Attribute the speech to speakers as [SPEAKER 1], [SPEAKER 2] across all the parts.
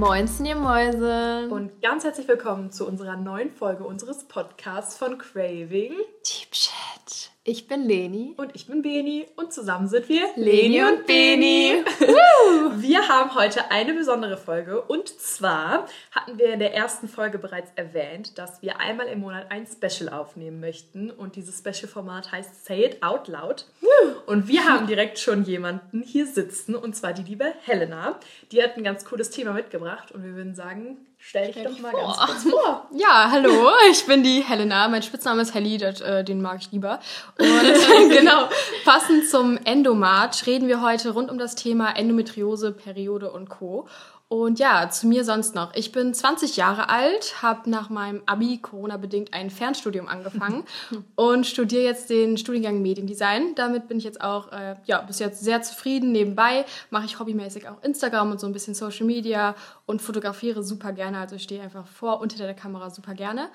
[SPEAKER 1] Moinsen, ihr Mäuse.
[SPEAKER 2] Und ganz herzlich willkommen zu unserer neuen Folge unseres Podcasts von Craving.
[SPEAKER 1] Deep Chat. Ich bin Leni.
[SPEAKER 2] Und ich bin Beni. Und zusammen sind wir
[SPEAKER 1] Leni und Beni.
[SPEAKER 2] wir haben heute eine besondere Folge. Und zwar hatten wir in der ersten Folge bereits erwähnt, dass wir einmal im Monat ein Special aufnehmen möchten. Und dieses Special-Format heißt Say It Out Loud. Und wir haben direkt schon jemanden hier sitzen. Und zwar die liebe Helena. Die hat ein ganz cooles Thema mitgebracht. Und wir würden sagen, Stell dich doch mal vor. ganz kurz vor.
[SPEAKER 3] Ja, hallo, ich bin die Helena. Mein Spitzname ist Helly, das, äh, den mag ich lieber. Und genau, passend zum Endomarch reden wir heute rund um das Thema Endometriose, Periode und Co. Und ja, zu mir sonst noch. Ich bin 20 Jahre alt, habe nach meinem Abi Corona-bedingt ein Fernstudium angefangen und studiere jetzt den Studiengang Mediendesign. Damit bin ich jetzt auch äh, ja, bis jetzt sehr zufrieden. Nebenbei mache ich hobbymäßig auch Instagram und so ein bisschen Social Media und fotografiere super gerne. Also ich stehe einfach vor und hinter der Kamera super gerne.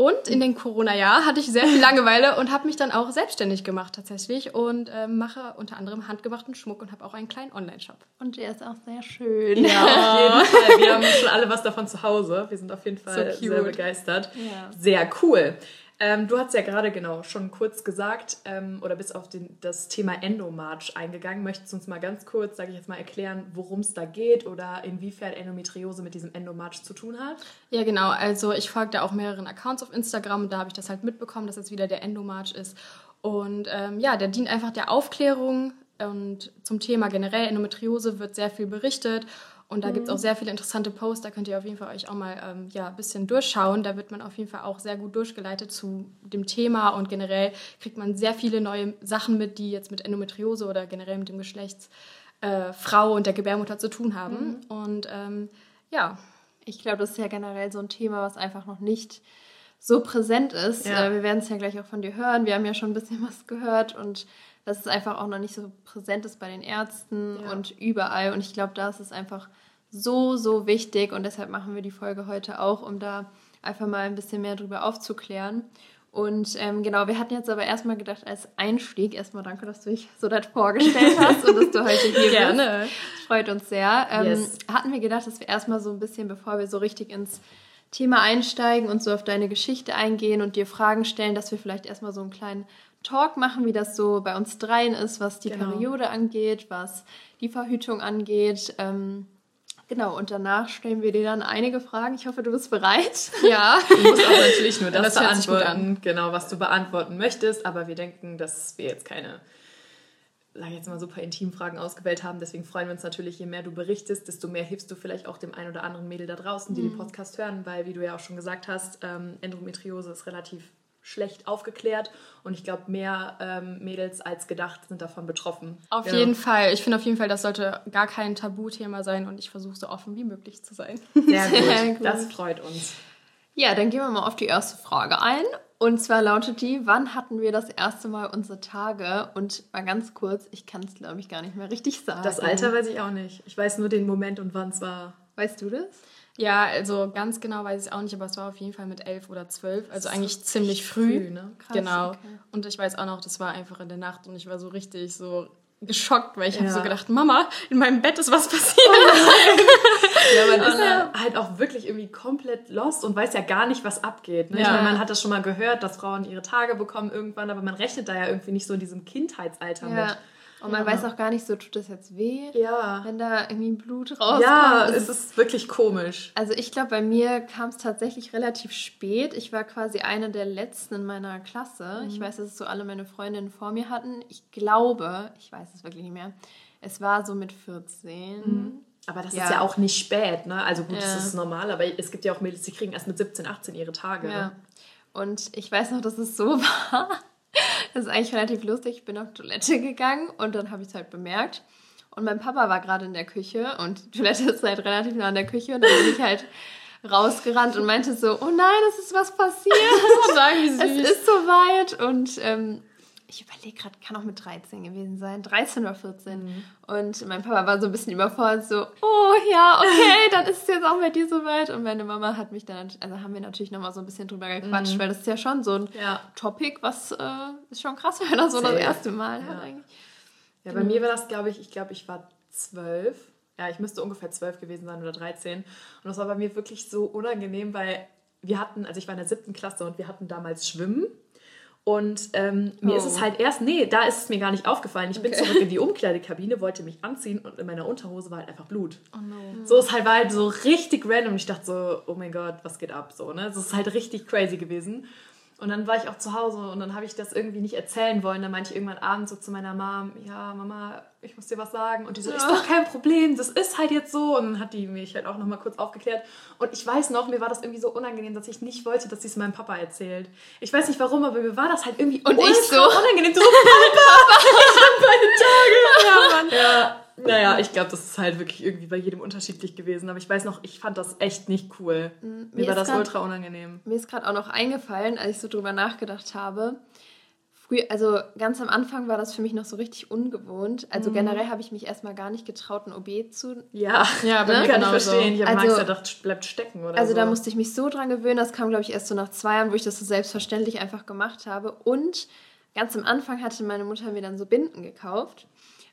[SPEAKER 3] Und in den Corona-Jahr hatte ich sehr viel Langeweile und habe mich dann auch selbstständig gemacht tatsächlich und äh, mache unter anderem handgemachten Schmuck und habe auch einen kleinen Online-Shop.
[SPEAKER 1] Und der ist auch sehr schön.
[SPEAKER 2] Ja, auf jeden Fall. Wir haben schon alle was davon zu Hause. Wir sind auf jeden Fall so sehr begeistert. Ja. Sehr cool. Ähm, du hast ja gerade genau schon kurz gesagt ähm, oder bist auf den, das Thema Endomarch eingegangen. Möchtest du uns mal ganz kurz, sage ich jetzt mal, erklären, worum es da geht oder inwiefern Endometriose mit diesem Endomarch zu tun hat?
[SPEAKER 3] Ja, genau. Also ich folge da auch mehreren Accounts auf Instagram und da habe ich das halt mitbekommen, dass es wieder der Endomarch ist. Und ähm, ja, der dient einfach der Aufklärung und zum Thema generell Endometriose wird sehr viel berichtet und da mhm. gibt es auch sehr viele interessante Posts, da könnt ihr auf jeden Fall euch auch mal ähm, ja, ein bisschen durchschauen. Da wird man auf jeden Fall auch sehr gut durchgeleitet zu dem Thema und generell kriegt man sehr viele neue Sachen mit, die jetzt mit Endometriose oder generell mit dem Geschlechtsfrau äh, und der Gebärmutter zu tun haben. Mhm. Und ähm, ja.
[SPEAKER 1] Ich glaube, das ist ja generell so ein Thema, was einfach noch nicht so präsent ist. Ja. Äh, wir werden es ja gleich auch von dir hören. Wir haben ja schon ein bisschen was gehört und dass es einfach auch noch nicht so präsent ist bei den Ärzten ja. und überall. Und ich glaube, da ist es einfach so, so wichtig und deshalb machen wir die Folge heute auch, um da einfach mal ein bisschen mehr drüber aufzuklären. Und ähm, genau, wir hatten jetzt aber erstmal gedacht, als Einstieg, erstmal danke, dass du dich so das vorgestellt hast und dass du heute hier Gerne. bist. Freut uns sehr. Ähm, yes. Hatten wir gedacht, dass wir erstmal so ein bisschen, bevor wir so richtig ins Thema einsteigen und so auf deine Geschichte eingehen und dir Fragen stellen, dass wir vielleicht erstmal so einen kleinen Talk machen, wie das so bei uns dreien ist, was die genau. Periode angeht, was die Verhütung angeht. Ähm, Genau, und danach stellen wir dir dann einige Fragen. Ich hoffe, du bist bereit.
[SPEAKER 2] Ja. Du musst auch natürlich nur das, das beantworten, genau, was du beantworten möchtest. Aber wir denken, dass wir jetzt keine, sage ich jetzt mal, super intimen Fragen ausgewählt haben. Deswegen freuen wir uns natürlich, je mehr du berichtest, desto mehr hilfst du vielleicht auch dem einen oder anderen Mädel da draußen, die mhm. den Podcast hören. Weil, wie du ja auch schon gesagt hast, ähm, Endometriose ist relativ schlecht aufgeklärt und ich glaube, mehr ähm, Mädels als gedacht sind davon betroffen.
[SPEAKER 3] Auf ja. jeden Fall. Ich finde auf jeden Fall, das sollte gar kein Tabuthema sein und ich versuche so offen wie möglich zu sein.
[SPEAKER 2] Sehr gut. Sehr gut. Das freut uns.
[SPEAKER 1] Ja, dann gehen wir mal auf die erste Frage ein. Und zwar lautet die, wann hatten wir das erste Mal unsere Tage? Und mal ganz kurz, ich kann es glaube ich gar nicht mehr richtig sagen.
[SPEAKER 2] Das Alter weiß ich auch nicht. Ich weiß nur den Moment und wann es war.
[SPEAKER 1] Weißt du das?
[SPEAKER 3] Ja, also ganz genau weiß ich es auch nicht, aber es war auf jeden Fall mit elf oder zwölf, also eigentlich ziemlich früh. früh ne? Krass, genau. Okay. Und ich weiß auch noch, das war einfach in der Nacht und ich war so richtig so geschockt, weil ich ja. habe so gedacht, Mama, in meinem Bett ist was passiert.
[SPEAKER 2] Oh ja, man ist ja halt auch wirklich irgendwie komplett lost und weiß ja gar nicht, was abgeht. Ne? Ja. Ich meine, man hat das schon mal gehört, dass Frauen ihre Tage bekommen irgendwann, aber man rechnet da ja irgendwie nicht so in diesem Kindheitsalter ja. mit.
[SPEAKER 1] Und man ja. weiß auch gar nicht so, tut das jetzt weh?
[SPEAKER 2] Ja.
[SPEAKER 1] Wenn da irgendwie Blut rauskommt.
[SPEAKER 2] Ja, es ist wirklich komisch.
[SPEAKER 1] Also ich glaube, bei mir kam es tatsächlich relativ spät. Ich war quasi eine der letzten in meiner Klasse. Mhm. Ich weiß, dass es so alle meine Freundinnen vor mir hatten. Ich glaube, ich weiß es wirklich nicht mehr, es war so mit 14. Mhm.
[SPEAKER 2] Aber das ja. ist ja auch nicht spät, ne? Also gut, ja. das ist normal, aber es gibt ja auch Mädels, die kriegen erst mit 17, 18 ihre Tage. Ja. Ne?
[SPEAKER 1] Und ich weiß noch, dass es so war. Das ist eigentlich relativ lustig. Ich bin auf Toilette gegangen und dann habe ich es halt bemerkt. Und mein Papa war gerade in der Küche und die Toilette ist halt relativ nah an der Küche und dann bin ich halt rausgerannt und meinte so, oh nein, es ist was passiert. oh. Es ist soweit. Und ähm, ich überlege gerade, kann auch mit 13 gewesen sein, 13 oder 14. Mhm. Und mein Papa war so ein bisschen überfordert, so, oh ja, okay, dann ist es jetzt auch bei dir soweit. Und meine Mama hat mich dann, also haben wir natürlich nochmal so ein bisschen drüber gequatscht, mhm. weil das ist ja schon so ein ja. Topic, was äh, ist schon krass, wenn er so Sehr. das erste Mal ja. hat eigentlich.
[SPEAKER 2] Ja, bei mhm. mir war das, glaube ich, ich glaube, ich war zwölf ja, ich müsste ungefähr zwölf gewesen sein oder 13. Und das war bei mir wirklich so unangenehm, weil wir hatten, also ich war in der siebten Klasse und wir hatten damals Schwimmen. Und ähm, mir oh. ist es oh. halt erst, nee, da ist es mir gar nicht aufgefallen. Ich okay. bin zurück in die Umkleidekabine, wollte mich anziehen und in meiner Unterhose war halt einfach Blut. Oh no. So ist halt, war halt so richtig random. Ich dachte so, oh mein Gott, was geht ab? So, ne? Das ist halt richtig crazy gewesen. Und dann war ich auch zu Hause und dann habe ich das irgendwie nicht erzählen wollen. Dann meinte ich irgendwann abends so zu meiner Mom, ja, Mama, ich muss dir was sagen. Und die so, ja. ist doch kein Problem, das ist halt jetzt so. Und dann hat die mich halt auch nochmal kurz aufgeklärt. Und ich weiß noch, mir war das irgendwie so unangenehm, dass ich nicht wollte, dass sie es meinem Papa erzählt. Ich weiß nicht warum, aber mir war das halt irgendwie und ich so unangenehm. So, Papa, ich hab meine Tage. Ja, Mann. Ja. Naja, ich glaube, das ist halt wirklich irgendwie bei jedem unterschiedlich gewesen. Aber ich weiß noch, ich fand das echt nicht cool. Mm, mir, mir war das
[SPEAKER 1] grad, ultra unangenehm. Mir ist gerade auch noch eingefallen, als ich so drüber nachgedacht habe. Früh, also ganz am Anfang war das für mich noch so richtig ungewohnt. Also mhm. generell habe ich mich erstmal gar nicht getraut, ein OB zu. Ja, ja, ne? kann ich verstehen. Ich habe also, Angst gedacht, bleibt stecken oder Also so. da musste ich mich so dran gewöhnen. Das kam, glaube ich, erst so nach zwei Jahren, wo ich das so selbstverständlich einfach gemacht habe. Und ganz am Anfang hatte meine Mutter mir dann so Binden gekauft.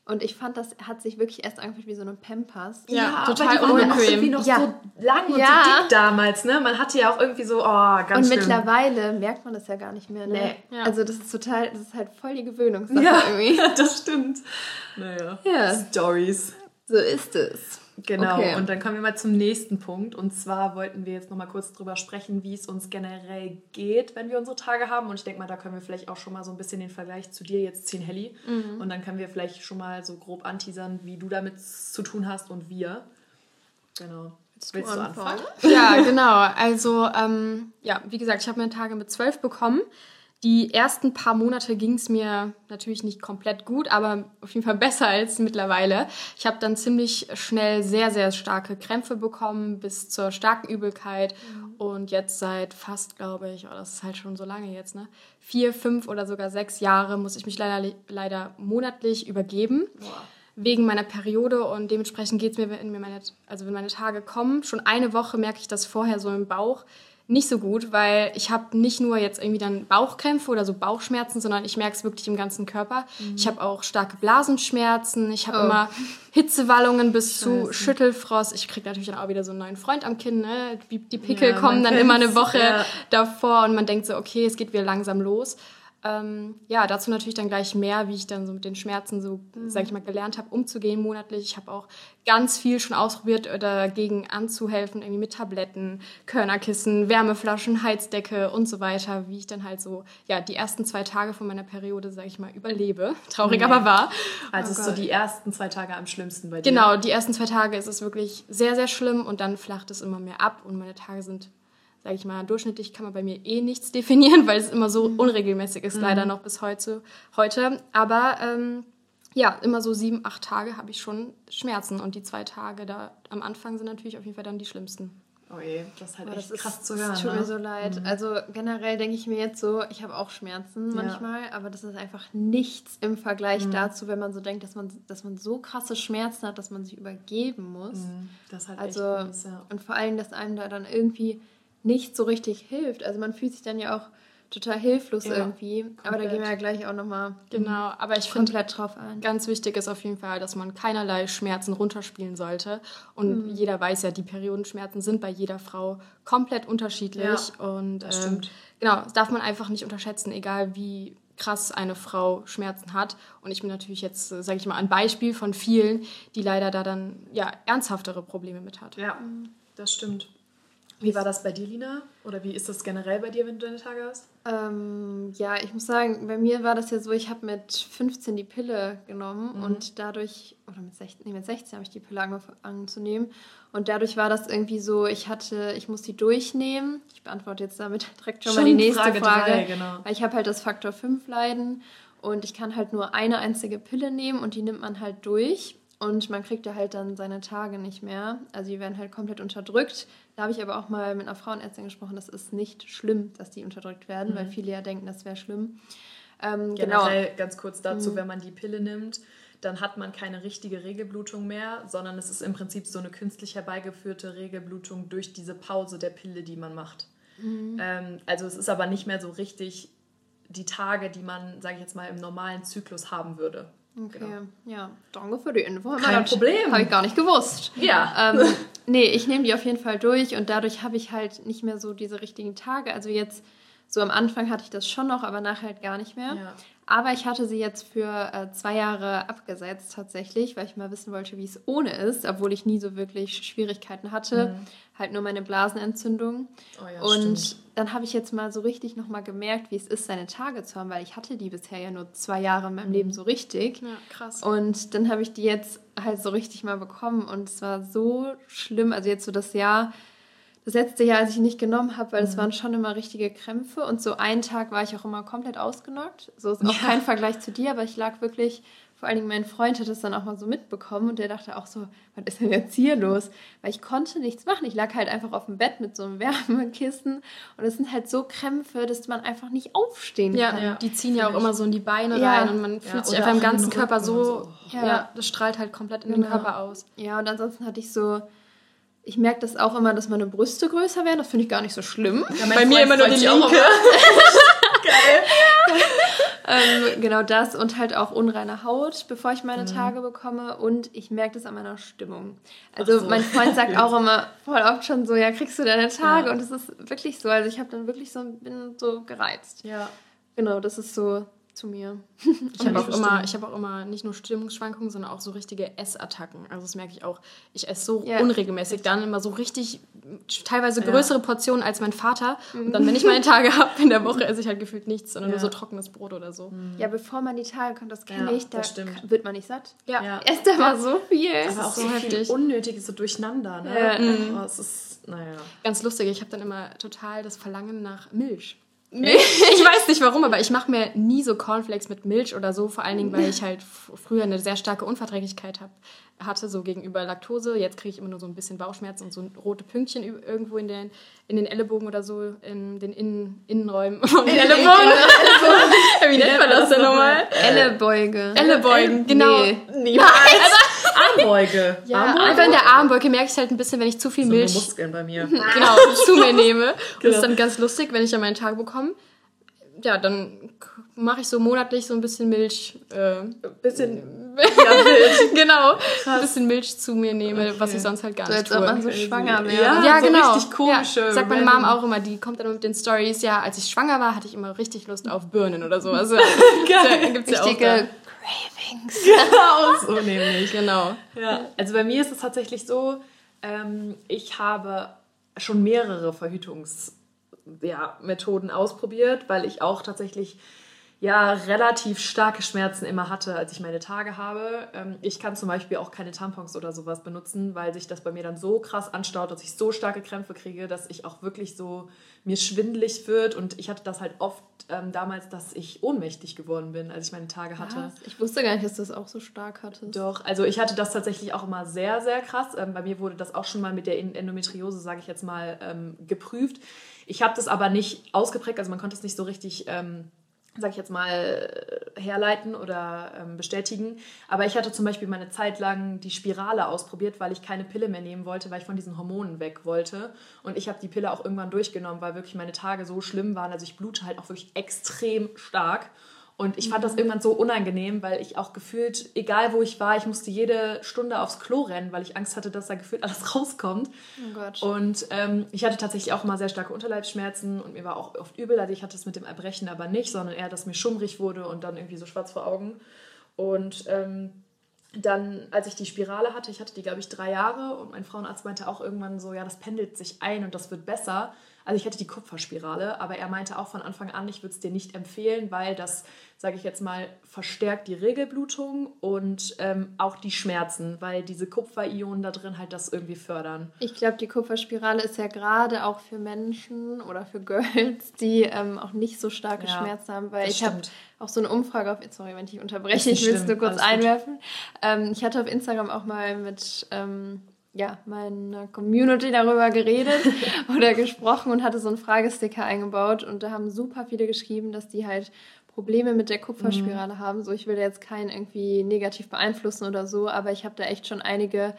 [SPEAKER 1] Und ich fand, das hat sich wirklich erst angefühlt wie so eine Pampers. Ja, ja total
[SPEAKER 2] unbequem. Auch noch ja. so lang und ja. so dick damals, ne? Man hatte ja auch irgendwie so, oh, ganz
[SPEAKER 1] Und schlimm. mittlerweile merkt man das ja gar nicht mehr, ne? Nee. Ja. Also das ist total, das ist halt voll die Gewöhnungssache ja, irgendwie.
[SPEAKER 2] das stimmt. Naja. Ja. Stories.
[SPEAKER 1] So ist es.
[SPEAKER 2] Genau, okay. und dann kommen wir mal zum nächsten Punkt. Und zwar wollten wir jetzt nochmal kurz drüber sprechen, wie es uns generell geht, wenn wir unsere Tage haben. Und ich denke mal, da können wir vielleicht auch schon mal so ein bisschen den Vergleich zu dir jetzt ziehen, Helly. Mhm. Und dann können wir vielleicht schon mal so grob anteasern, wie du damit zu tun hast und wir. Genau. Willst du,
[SPEAKER 3] Willst du anfangen? Ja, genau. Also, ähm, ja, wie gesagt, ich habe meine Tage mit zwölf bekommen. Die ersten paar Monate ging es mir natürlich nicht komplett gut, aber auf jeden Fall besser als mittlerweile. Ich habe dann ziemlich schnell sehr, sehr starke Krämpfe bekommen, bis zur starken Übelkeit. Mhm. Und jetzt seit fast, glaube ich, oh, das ist halt schon so lange jetzt, ne? Vier, fünf oder sogar sechs Jahre muss ich mich leider, leider monatlich übergeben. Boah wegen meiner Periode und dementsprechend geht es mir, wenn mir meine, also wenn meine Tage kommen, schon eine Woche merke ich das vorher so im Bauch, nicht so gut, weil ich habe nicht nur jetzt irgendwie dann Bauchkrämpfe oder so Bauchschmerzen, sondern ich merke es wirklich im ganzen Körper. Mhm. Ich habe auch starke Blasenschmerzen, ich habe oh. immer Hitzewallungen bis zu Schüttelfrost. Ich kriege natürlich dann auch wieder so einen neuen Freund am Kinn. Ne? Die Pickel ja, kommen dann immer eine Woche ja. davor und man denkt so, okay, es geht wieder langsam los. Ähm, ja, dazu natürlich dann gleich mehr, wie ich dann so mit den Schmerzen so, mhm. sag ich mal, gelernt habe, umzugehen monatlich. Ich habe auch ganz viel schon ausprobiert, äh, dagegen anzuhelfen, irgendwie mit Tabletten, Körnerkissen, Wärmeflaschen, Heizdecke und so weiter, wie ich dann halt so, ja, die ersten zwei Tage von meiner Periode, sag ich mal, überlebe. Traurig, mhm. aber wahr.
[SPEAKER 2] Also oh ist so die ersten zwei Tage am schlimmsten bei
[SPEAKER 3] dir? Genau, die ersten zwei Tage ist es wirklich sehr, sehr schlimm und dann flacht es immer mehr ab und meine Tage sind sage ich mal, durchschnittlich kann man bei mir eh nichts definieren, weil es immer so mhm. unregelmäßig ist, mhm. leider noch bis heute. heute. Aber ähm, ja, immer so sieben, acht Tage habe ich schon Schmerzen und die zwei Tage da am Anfang sind natürlich auf jeden Fall dann die schlimmsten.
[SPEAKER 2] Oh je, das ist halt echt das krass ist, zu hören.
[SPEAKER 1] Es tut ne? mir so leid. Mhm. Also generell denke ich mir jetzt so, ich habe auch Schmerzen manchmal, ja. aber das ist einfach nichts im Vergleich mhm. dazu, wenn man so denkt, dass man, dass man so krasse Schmerzen hat, dass man sich übergeben muss. Mhm. Das ist halt also, echt krass, ja. Und vor allem, dass einem da dann irgendwie nicht so richtig hilft. Also man fühlt sich dann ja auch total hilflos ja, irgendwie. Komplett. Aber da gehen wir ja gleich auch nochmal
[SPEAKER 3] genau, aber ich komplett drauf ein. Ganz wichtig ist auf jeden Fall, dass man keinerlei Schmerzen runterspielen sollte. Und mhm. jeder weiß ja, die Periodenschmerzen sind bei jeder Frau komplett unterschiedlich. Ja, und das ähm, stimmt. genau, das darf man einfach nicht unterschätzen, egal wie krass eine Frau Schmerzen hat. Und ich bin natürlich jetzt, äh, sage ich mal, ein Beispiel von vielen, die leider da dann ja ernsthaftere Probleme mit hat.
[SPEAKER 2] Ja, das stimmt. Wie war das bei dir, Lina? Oder wie ist das generell bei dir, wenn du deine Tage hast?
[SPEAKER 1] Ähm, ja, ich muss sagen, bei mir war das ja so, ich habe mit 15 die Pille genommen mhm. und dadurch, oder mit 16, nee, mit 16 habe ich die Pille angefangen zu nehmen. Und dadurch war das irgendwie so, ich hatte, ich muss die durchnehmen. Ich beantworte jetzt damit direkt schon, schon mal die nächste Frage. Frage drei, genau. Weil ich habe halt das Faktor 5 Leiden und ich kann halt nur eine einzige Pille nehmen und die nimmt man halt durch. Und man kriegt ja halt dann seine Tage nicht mehr. Also die werden halt komplett unterdrückt. Da habe ich aber auch mal mit einer Frauenärztin gesprochen, das ist nicht schlimm, dass die unterdrückt werden, mhm. weil viele ja denken, das wäre schlimm.
[SPEAKER 2] Ähm, Generell genau. ganz kurz dazu, mhm. wenn man die Pille nimmt, dann hat man keine richtige Regelblutung mehr, sondern es ist im Prinzip so eine künstlich herbeigeführte Regelblutung durch diese Pause der Pille, die man macht. Mhm. Ähm, also es ist aber nicht mehr so richtig die Tage, die man, sage ich jetzt mal, im normalen Zyklus haben würde.
[SPEAKER 1] Okay, genau. ja, danke für die Info. Kein Problem. Habe ich gar nicht gewusst.
[SPEAKER 2] Ja.
[SPEAKER 1] Ähm, nee, ich nehme die auf jeden Fall durch und dadurch habe ich halt nicht mehr so diese richtigen Tage. Also jetzt, so am Anfang hatte ich das schon noch, aber nachher halt gar nicht mehr. Ja. Aber ich hatte sie jetzt für äh, zwei Jahre abgesetzt tatsächlich, weil ich mal wissen wollte, wie es ohne ist, obwohl ich nie so wirklich Schwierigkeiten hatte. Mhm. Halt nur meine Blasenentzündung. Oh ja, und stimmt. Dann habe ich jetzt mal so richtig nochmal gemerkt, wie es ist, seine Tage zu haben, weil ich hatte die bisher ja nur zwei Jahre in meinem Leben so richtig.
[SPEAKER 3] Ja, krass.
[SPEAKER 1] Und dann habe ich die jetzt halt so richtig mal bekommen und es war so schlimm. Also jetzt so das Jahr das letzte Jahr, als ich ihn nicht genommen habe, weil es mhm. waren schon immer richtige Krämpfe und so einen Tag war ich auch immer komplett ausgenockt. So ist auch ja. kein Vergleich zu dir, aber ich lag wirklich, vor allen Dingen mein Freund hat es dann auch mal so mitbekommen und der dachte auch so, was ist denn jetzt hier los? Weil ich konnte nichts machen. Ich lag halt einfach auf dem Bett mit so einem Wärmekissen und es sind halt so Krämpfe, dass man einfach nicht aufstehen
[SPEAKER 3] ja,
[SPEAKER 1] kann.
[SPEAKER 3] Ja, die ziehen ja auch immer so in die Beine ja. rein und man fühlt sich einfach im ganzen Körper so, so. Ja. das strahlt halt komplett in genau. den Körper aus.
[SPEAKER 1] Ja, und ansonsten hatte ich so ich merke das auch immer, dass meine Brüste größer werden. Das finde ich gar nicht so schlimm. Ja, Bei mir immer nur die linke. Geil. ähm, genau das und halt auch unreine Haut, bevor ich meine mhm. Tage bekomme. Und ich merke das an meiner Stimmung. Also so. mein Freund sagt auch immer voll oft schon so, ja, kriegst du deine Tage? Ja. Und es ist wirklich so. Also ich habe dann wirklich so, bin so gereizt.
[SPEAKER 3] Ja.
[SPEAKER 1] Genau, das ist so zu mir.
[SPEAKER 3] Ich habe auch, immer, hab auch immer nicht nur Stimmungsschwankungen, sondern auch so richtige Essattacken. Also das merke ich auch. Ich esse so ja. unregelmäßig, dann immer so richtig, teilweise größere ja. Portionen als mein Vater. Und dann, wenn ich meine Tage habe in der Woche, esse ich halt gefühlt nichts, sondern ja. nur so trockenes Brot oder so.
[SPEAKER 1] Ja, bevor man die Tage kommt, das kenne ich, da wird man nicht satt. Ja. ja. Esst immer so viel.
[SPEAKER 2] Aber auch so, so heftig. Unnötiges so durcheinander. Ne? Ja. Mhm. Oh, es ist, naja.
[SPEAKER 3] Ganz lustig, ich habe dann immer total das Verlangen nach Milch. Nee. ich weiß nicht warum, aber ich mache mir nie so Cornflakes mit Milch oder so, vor allen Dingen, weil ich halt früher eine sehr starke Unverträglichkeit hab, hatte, so gegenüber Laktose. Jetzt kriege ich immer nur so ein bisschen Bauchschmerzen und so rote Pünktchen irgendwo in den, in den Ellenbogen oder so, in den Innen, Innenräumen von den Ellenbogen. Wie nennt man das denn nochmal?
[SPEAKER 1] Ellebeuge.
[SPEAKER 3] Ellebeugen, genau. Nee.
[SPEAKER 2] Niemals. Armbeuge.
[SPEAKER 3] Ja, Armbeuge. einfach in der Armbeuge merke ich halt ein bisschen, wenn ich zu viel so Milch
[SPEAKER 2] Muskeln bei mir.
[SPEAKER 3] genau, zu mir nehme. Und genau. das ist dann ganz lustig, wenn ich an meinen Tag bekomme. Ja, dann mache ich so monatlich so ein bisschen Milch. Äh,
[SPEAKER 2] bisschen ja, Milch.
[SPEAKER 3] genau. Krass. Ein bisschen Milch zu mir nehme, okay. was ich sonst halt gar nicht so,
[SPEAKER 1] tue. man so schwanger wäre.
[SPEAKER 3] Ja, ja so genau. richtig komische. Ja, sagt meine Mom auch immer, die kommt dann mit den Stories, ja, als ich schwanger war, hatte ich immer richtig Lust auf Birnen oder so. Also
[SPEAKER 1] Geil. gibt's ja auch da. Cravings. Genau,
[SPEAKER 2] so nämlich. Genau. Ja. Also bei mir ist es tatsächlich so, ähm, ich habe schon mehrere Verhütungsmethoden ja, ausprobiert, weil ich auch tatsächlich ja relativ starke Schmerzen immer hatte, als ich meine Tage habe. Ähm, ich kann zum Beispiel auch keine Tampons oder sowas benutzen, weil sich das bei mir dann so krass anstaut, dass ich so starke Krämpfe kriege, dass ich auch wirklich so mir schwindelig wird. Und ich hatte das halt oft ähm, damals, dass ich ohnmächtig geworden bin, als ich meine Tage hatte. Was?
[SPEAKER 1] Ich wusste gar nicht, dass du das auch so stark hattest.
[SPEAKER 2] Doch, also ich hatte das tatsächlich auch immer sehr, sehr krass. Ähm, bei mir wurde das auch schon mal mit der Endometriose, sage ich jetzt mal, ähm, geprüft. Ich habe das aber nicht ausgeprägt, also man konnte es nicht so richtig ähm, sag ich jetzt mal, herleiten oder ähm, bestätigen. Aber ich hatte zum Beispiel meine Zeit lang die Spirale ausprobiert, weil ich keine Pille mehr nehmen wollte, weil ich von diesen Hormonen weg wollte. Und ich habe die Pille auch irgendwann durchgenommen, weil wirklich meine Tage so schlimm waren. Also ich blute halt auch wirklich extrem stark. Und ich fand das mhm. irgendwann so unangenehm, weil ich auch gefühlt, egal wo ich war, ich musste jede Stunde aufs Klo rennen, weil ich Angst hatte, dass da gefühlt alles rauskommt. Oh. Und ähm, ich hatte tatsächlich auch mal sehr starke Unterleibsschmerzen und mir war auch oft übel. Also ich hatte es mit dem Erbrechen aber nicht, sondern eher, dass mir schummrig wurde und dann irgendwie so schwarz vor Augen. Und ähm, dann, als ich die Spirale hatte, ich hatte die, glaube ich, drei Jahre und mein Frauenarzt meinte auch irgendwann so, ja, das pendelt sich ein und das wird besser. Also ich hatte die Kupferspirale, aber er meinte auch von Anfang an, ich würde es dir nicht empfehlen, weil das, sage ich jetzt mal, verstärkt die Regelblutung und ähm, auch die Schmerzen, weil diese Kupferionen da drin halt das irgendwie fördern.
[SPEAKER 1] Ich glaube, die Kupferspirale ist ja gerade auch für Menschen oder für Girls, die ähm, auch nicht so starke ja, Schmerzen haben, weil ich habe auch so eine Umfrage auf, sorry, wenn ich unterbreche, ich will es nur kurz einwerfen. Ähm, ich hatte auf Instagram auch mal mit ähm, ja, meine Community darüber geredet oder gesprochen und hatte so einen Fragesticker eingebaut und da haben super viele geschrieben, dass die halt Probleme mit der Kupferspirale mhm. haben. So, ich will jetzt keinen irgendwie negativ beeinflussen oder so, aber ich habe da echt schon einige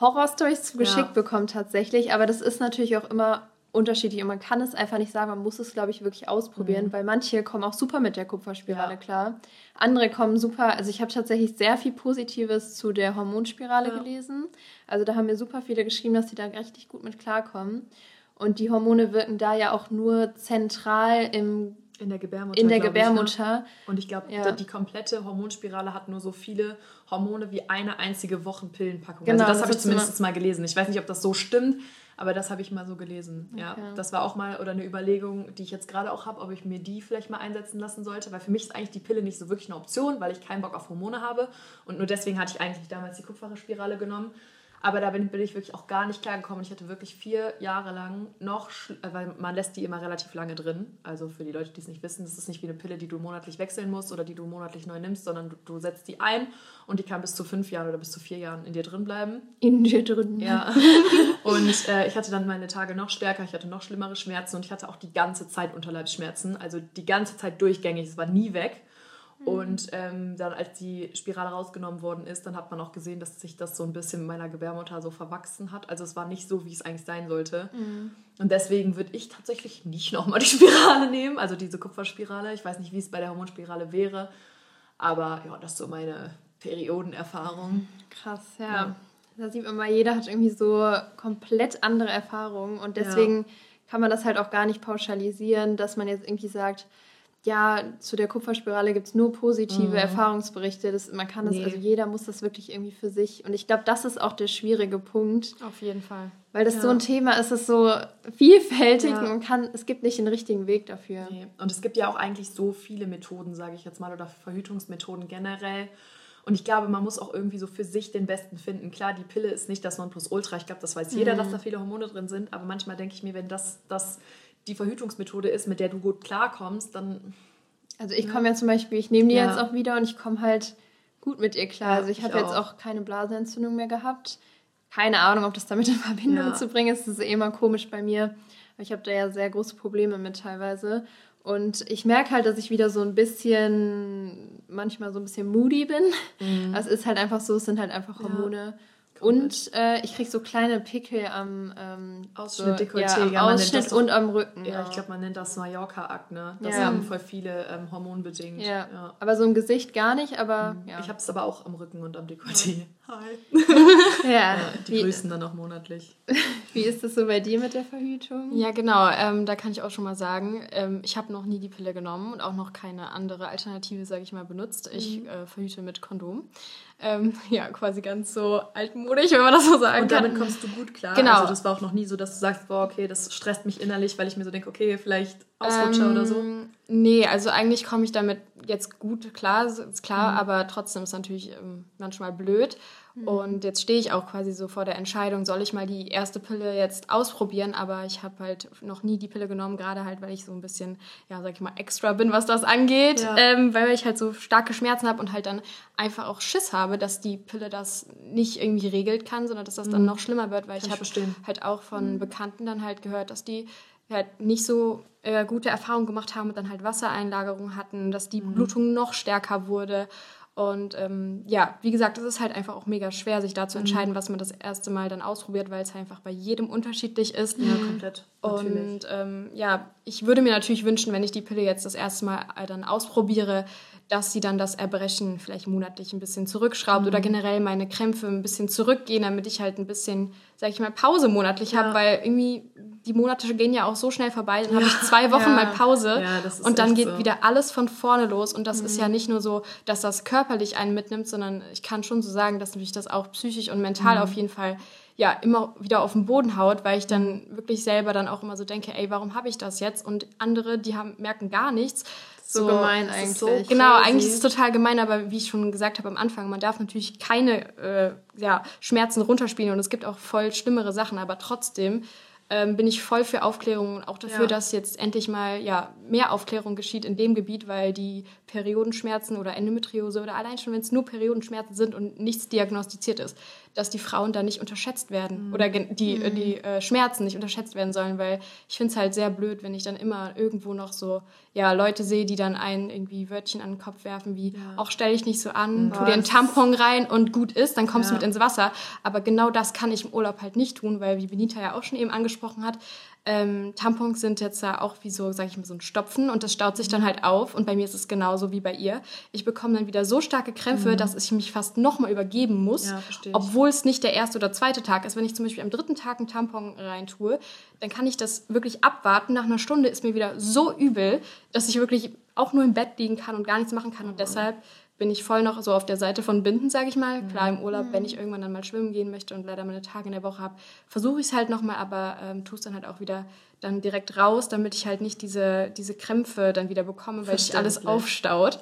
[SPEAKER 1] Horrorstories zugeschickt ja. bekommen tatsächlich. Aber das ist natürlich auch immer unterschiedlich und man kann es einfach nicht sagen, man muss es, glaube ich, wirklich ausprobieren, mhm. weil manche kommen auch super mit der Kupferspirale ja. klar. Andere kommen super, also ich habe tatsächlich sehr viel Positives zu der Hormonspirale ja. gelesen. Also da haben mir super viele geschrieben, dass sie da richtig gut mit klarkommen. Und die Hormone wirken da ja auch nur zentral im
[SPEAKER 2] in der Gebärmutter.
[SPEAKER 1] In der Gebärmutter.
[SPEAKER 2] Ich, ne? Und ich glaube, ja. die komplette Hormonspirale hat nur so viele Hormone wie eine einzige Wochenpillenpackung. Genau, also das, das habe ich zumindest mal gelesen. Ich weiß nicht, ob das so stimmt, aber das habe ich mal so gelesen. Okay. Ja, das war auch mal oder eine Überlegung, die ich jetzt gerade auch habe, ob ich mir die vielleicht mal einsetzen lassen sollte, weil für mich ist eigentlich die Pille nicht so wirklich eine Option, weil ich keinen Bock auf Hormone habe und nur deswegen hatte ich eigentlich damals die Kupferspirale genommen. Aber da bin, bin ich wirklich auch gar nicht klargekommen. Ich hatte wirklich vier Jahre lang noch, äh, weil man lässt die immer relativ lange drin. Also für die Leute, die es nicht wissen, das ist nicht wie eine Pille, die du monatlich wechseln musst oder die du monatlich neu nimmst, sondern du, du setzt die ein und die kann bis zu fünf Jahren oder bis zu vier Jahren in dir drin bleiben.
[SPEAKER 1] In dir drin.
[SPEAKER 2] Ja. und äh, ich hatte dann meine Tage noch stärker, ich hatte noch schlimmere Schmerzen und ich hatte auch die ganze Zeit Unterleibsschmerzen. Also die ganze Zeit durchgängig, es war nie weg. Mhm. Und ähm, dann, als die Spirale rausgenommen worden ist, dann hat man auch gesehen, dass sich das so ein bisschen mit meiner Gebärmutter so verwachsen hat. Also es war nicht so, wie es eigentlich sein sollte. Mhm. Und deswegen würde ich tatsächlich nicht nochmal die Spirale nehmen, also diese Kupferspirale. Ich weiß nicht, wie es bei der Hormonspirale wäre. Aber ja, das ist so meine Periodenerfahrung.
[SPEAKER 1] Krass, ja. ja. Da sieht man mal, jeder hat irgendwie so komplett andere Erfahrungen. Und deswegen ja. kann man das halt auch gar nicht pauschalisieren, dass man jetzt irgendwie sagt, ja, zu der Kupferspirale gibt es nur positive mhm. Erfahrungsberichte. Das, man kann das, nee. also jeder muss das wirklich irgendwie für sich. Und ich glaube, das ist auch der schwierige Punkt.
[SPEAKER 3] Auf jeden Fall.
[SPEAKER 1] Weil das ja. so ein Thema ist, es so vielfältig ja. und kann, es gibt nicht den richtigen Weg dafür.
[SPEAKER 2] Nee. Und es gibt ja auch eigentlich so viele Methoden, sage ich jetzt mal, oder Verhütungsmethoden generell. Und ich glaube, man muss auch irgendwie so für sich den besten finden. Klar, die Pille ist nicht das Nonplusultra. Ich glaube, das weiß jeder, mhm. dass da viele Hormone drin sind. Aber manchmal denke ich mir, wenn das das die Verhütungsmethode ist, mit der du gut klarkommst, dann.
[SPEAKER 1] Also ich komme ja zum Beispiel, ich nehme die ja. jetzt auch wieder und ich komme halt gut mit ihr klar. Ja, also ich, ich habe jetzt auch keine Blasenentzündung mehr gehabt. Keine Ahnung, ob das damit in Verbindung ja. zu bringen ist. Das ist eh immer komisch bei mir. Ich habe da ja sehr große Probleme mit teilweise. Und ich merke halt, dass ich wieder so ein bisschen, manchmal so ein bisschen moody bin. Mhm. Es ist halt einfach so, es sind halt einfach Hormone. Und äh, ich kriege so kleine Pickel am ähm, Ausschnitt, so, Dekolleté, ja, am ja, Ausschnitt
[SPEAKER 2] und am Rücken. Ja, ich glaube, man nennt das Mallorca-Akne. Das ja. haben voll viele ähm, hormonbedingt.
[SPEAKER 1] Ja. ja. aber so im Gesicht gar nicht, aber
[SPEAKER 2] mhm. Ich habe es aber auch am Rücken und am Dekolleté. Hi. ja. Die Wie, grüßen dann auch monatlich.
[SPEAKER 1] Wie ist das so bei dir mit der Verhütung?
[SPEAKER 3] Ja, genau. Ähm, da kann ich auch schon mal sagen, ähm, ich habe noch nie die Pille genommen und auch noch keine andere Alternative, sage ich mal, benutzt. Ich mhm. äh, verhüte mit Kondom. Ähm, ja, quasi ganz so altmodisch, wenn man das so sagen
[SPEAKER 2] kann. Und damit kann. kommst du gut klar. Genau. Also das war auch noch nie so, dass du sagst, boah, okay, das stresst mich innerlich, weil ich mir so denke, okay, vielleicht Ausrutscher ähm, oder so. Ähm,
[SPEAKER 3] nee, also eigentlich komme ich damit jetzt gut klar, ist klar, mhm. aber trotzdem ist es natürlich ähm, manchmal blöd. Mhm. Und jetzt stehe ich auch quasi so vor der Entscheidung, soll ich mal die erste Pille jetzt ausprobieren, aber ich habe halt noch nie die Pille genommen, gerade halt, weil ich so ein bisschen, ja, sag ich mal, extra bin, was das angeht, ja. ähm, weil ich halt so starke Schmerzen habe und halt dann einfach auch Schiss habe, dass die Pille das nicht irgendwie regelt kann, sondern dass das mhm. dann noch schlimmer wird, weil kann ich habe halt auch von mhm. Bekannten dann halt gehört, dass die halt nicht so äh, gute Erfahrungen gemacht haben und dann halt Wassereinlagerung hatten, dass die mhm. Blutung noch stärker wurde und ähm, ja, wie gesagt, es ist halt einfach auch mega schwer, sich da zu mhm. entscheiden, mhm. was man das erste Mal dann ausprobiert, weil es einfach bei jedem unterschiedlich ist.
[SPEAKER 2] Ja, komplett.
[SPEAKER 3] Und ähm, ja, ich würde mir natürlich wünschen, wenn ich die Pille jetzt das erste Mal äh, dann ausprobiere, dass sie dann das Erbrechen vielleicht monatlich ein bisschen zurückschraubt mhm. oder generell meine Krämpfe ein bisschen zurückgehen, damit ich halt ein bisschen, sag ich mal, Pause monatlich ja. habe, weil irgendwie die Monate gehen ja auch so schnell vorbei, dann ja. habe ich zwei Wochen ja. mal Pause und dann geht so. wieder alles von vorne los und das mhm. ist ja nicht nur so, dass das körperlich einen mitnimmt, sondern ich kann schon so sagen, dass mich das auch psychisch und mental mhm. auf jeden Fall ja immer wieder auf den Boden haut, weil ich dann wirklich selber dann auch immer so denke, ey, warum habe ich das jetzt? Und andere, die haben, merken gar nichts.
[SPEAKER 1] So, so gemein eigentlich. So
[SPEAKER 3] genau, eigentlich ist es total gemein, aber wie ich schon gesagt habe am Anfang, man darf natürlich keine äh, ja, Schmerzen runterspielen und es gibt auch voll schlimmere Sachen, aber trotzdem ähm, bin ich voll für Aufklärung und auch dafür, ja. dass jetzt endlich mal ja, mehr Aufklärung geschieht in dem Gebiet, weil die Periodenschmerzen oder Endometriose oder allein schon, wenn es nur Periodenschmerzen sind und nichts diagnostiziert ist, dass die Frauen da nicht unterschätzt werden mhm. oder die, mhm. die äh, Schmerzen nicht unterschätzt werden sollen, weil ich finde es halt sehr blöd, wenn ich dann immer irgendwo noch so ja, Leute sehe, die dann ein irgendwie Wörtchen an den Kopf werfen, wie ja. auch stell dich nicht so an, mhm. tu dir einen Tampon rein und gut ist, dann kommst ja. du mit ins Wasser. Aber genau das kann ich im Urlaub halt nicht tun, weil wie Benita ja auch schon eben angesprochen hat, ähm, Tampons sind jetzt ja auch wie so, sag ich mal, so ein Stopfen und das staut sich dann halt auf. Und bei mir ist es genauso wie bei ihr. Ich bekomme dann wieder so starke Krämpfe, mhm. dass ich mich fast nochmal übergeben muss, ja, obwohl es nicht der erste oder zweite Tag ist. Wenn ich zum Beispiel am dritten Tag einen Tampon reintue, dann kann ich das wirklich abwarten. Nach einer Stunde ist mir wieder so übel, dass ich wirklich auch nur im Bett liegen kann und gar nichts machen kann. Und deshalb bin ich voll noch so auf der Seite von Binden, sage ich mal. Mhm. Klar, im Urlaub, mhm. wenn ich irgendwann dann mal schwimmen gehen möchte und leider meine Tage in der Woche habe, versuche ich es halt nochmal, aber ähm, tue es dann halt auch wieder dann direkt raus, damit ich halt nicht diese, diese Krämpfe dann wieder bekomme, weil sich alles aufstaut.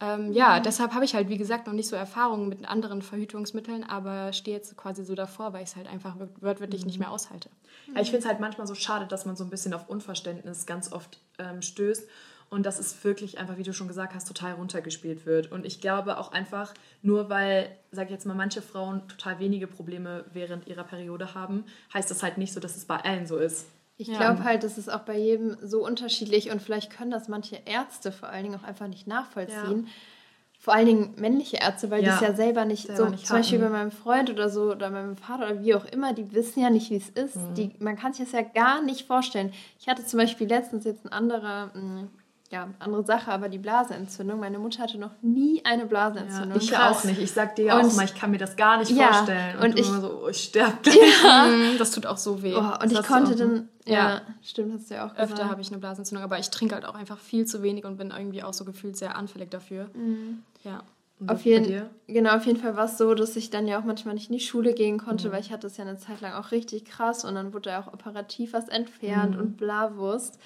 [SPEAKER 3] Ja, ähm, ja mhm. deshalb habe ich halt, wie gesagt, noch nicht so Erfahrungen mit anderen Verhütungsmitteln, aber stehe jetzt quasi so davor, weil ich es halt einfach wörtlich mhm. nicht mehr aushalte.
[SPEAKER 2] Ja, ich finde es halt manchmal so schade, dass man so ein bisschen auf Unverständnis ganz oft ähm, stößt und dass es wirklich einfach, wie du schon gesagt hast, total runtergespielt wird. Und ich glaube auch einfach, nur weil, sag ich jetzt mal, manche Frauen total wenige Probleme während ihrer Periode haben, heißt das halt nicht so, dass es bei allen so ist.
[SPEAKER 1] Ich ja. glaube halt, das ist auch bei jedem so unterschiedlich und vielleicht können das manche Ärzte vor allen Dingen auch einfach nicht nachvollziehen. Ja. Vor allen Dingen männliche Ärzte, weil ja. die es ja selber nicht selber so, nicht zum Beispiel bei meinem Freund oder so oder meinem Vater oder wie auch immer, die wissen ja nicht, wie es ist. Mhm. Die, man kann sich das ja gar nicht vorstellen. Ich hatte zum Beispiel letztens jetzt ein anderer mm, ja, andere Sache, aber die Blaseentzündung. Meine Mutter hatte noch nie eine Blaseentzündung. Ja,
[SPEAKER 2] ich Krass. auch nicht. Ich sag dir ja auch mal, ich kann mir das gar nicht ja, vorstellen. Und, und ich, so, oh, ich sterbe
[SPEAKER 3] Ja. Mhm, das tut auch so weh.
[SPEAKER 1] Oh, und ich konnte dann, ja, ja, stimmt, hast du ja auch
[SPEAKER 3] gesagt. Öfter habe ich eine Blasenentzündung, aber ich trinke halt auch einfach viel zu wenig und bin irgendwie auch so gefühlt sehr anfällig dafür. Mhm.
[SPEAKER 1] Ja. Auf jeden, genau, auf jeden Fall war es so, dass ich dann ja auch manchmal nicht in die Schule gehen konnte, mhm. weil ich hatte es ja eine Zeit lang auch richtig krass und dann wurde ja auch operativ was entfernt mhm. und Blawurst.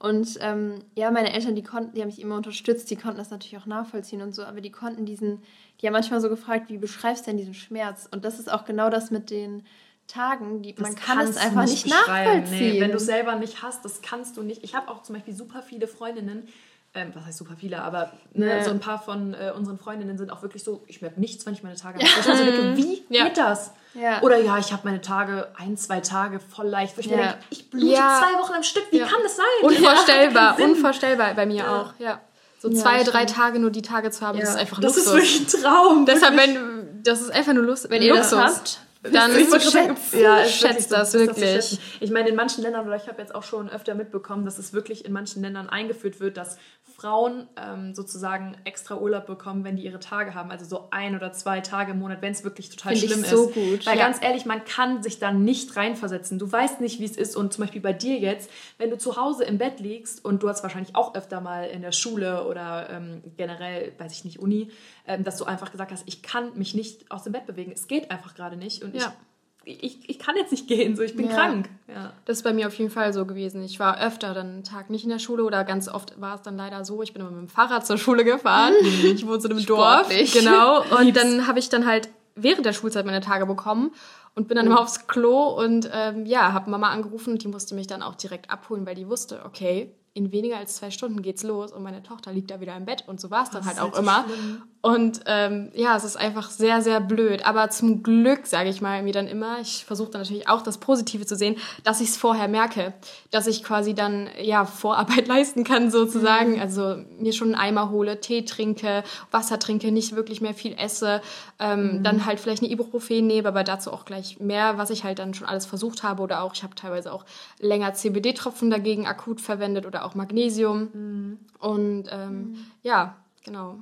[SPEAKER 1] Und ähm, ja, meine Eltern, die konnten, die haben mich immer unterstützt, die konnten das natürlich auch nachvollziehen und so, aber die konnten diesen, die haben manchmal so gefragt, wie beschreibst du denn diesen Schmerz? Und das ist auch genau das mit den Tagen, die, man kann es einfach nicht, nicht nachvollziehen.
[SPEAKER 2] Nee, wenn du es selber nicht hast, das kannst du nicht. Ich habe auch zum Beispiel super viele Freundinnen, ähm, was heißt super viele, aber ne, ja. so ein paar von äh, unseren Freundinnen sind auch wirklich so, ich merke nichts, wenn ich meine Tage habe. Ja. Ich so denke, wie ja. geht das? Ja. Oder ja, ich habe meine Tage, ein, zwei Tage voll leicht, wo ich mir denke, ich blute zwei Wochen am Stück, wie kann das sein?
[SPEAKER 3] Unvorstellbar, unvorstellbar bei mir auch, ja. So zwei, drei Tage nur die Tage zu haben, das ist einfach das Luxus. Das ist wirklich ein Traum. Deshalb, wenn, das ist einfach nur Lust, wenn Luxus. ihr das habt, dann ist
[SPEAKER 2] so schätzt, ja, schätzt das, das wirklich. Ich meine, in manchen Ländern, oder ich habe jetzt auch schon öfter mitbekommen, dass es wirklich in manchen Ländern eingeführt wird, dass Frauen ähm, sozusagen extra Urlaub bekommen, wenn die ihre Tage haben. Also so ein oder zwei Tage im Monat, wenn es wirklich total Find schlimm ich so ist. Gut. Weil ja. ganz ehrlich, man kann sich da nicht reinversetzen. Du weißt nicht, wie es ist. Und zum Beispiel bei dir jetzt, wenn du zu Hause im Bett liegst und du hast wahrscheinlich auch öfter mal in der Schule oder ähm, generell, weiß ich nicht, Uni, ähm, dass du einfach gesagt hast, ich kann mich nicht aus dem Bett bewegen. Es geht einfach gerade nicht. Und ja. ich ich, ich kann jetzt nicht gehen, so ich bin ja. krank. Ja.
[SPEAKER 3] Das ist bei mir auf jeden Fall so gewesen. Ich war öfter dann einen Tag nicht in der Schule oder ganz oft war es dann leider so, ich bin immer mit dem Fahrrad zur Schule gefahren. Mhm. ich wohne so einem Dorf. Genau. Und dann habe ich dann halt während der Schulzeit meine Tage bekommen und bin dann oh. immer aufs Klo und ähm, ja, habe Mama angerufen und die musste mich dann auch direkt abholen, weil die wusste, okay, in weniger als zwei Stunden geht's los und meine Tochter liegt da wieder im Bett und so war es dann halt auch immer. Schlimm. Und ähm, ja, es ist einfach sehr, sehr blöd. Aber zum Glück, sage ich mal, mir dann immer, ich versuche dann natürlich auch das Positive zu sehen, dass ich es vorher merke, dass ich quasi dann ja Vorarbeit leisten kann sozusagen. Mhm. Also mir schon einen Eimer hole, Tee trinke, Wasser trinke, nicht wirklich mehr viel esse, ähm, mhm. dann halt vielleicht eine Ibuprofen nehme, aber dazu auch gleich mehr, was ich halt dann schon alles versucht habe oder auch, ich habe teilweise auch länger CBD-Tropfen dagegen akut verwendet oder auch Magnesium. Mhm. Und ähm, mhm. ja, genau.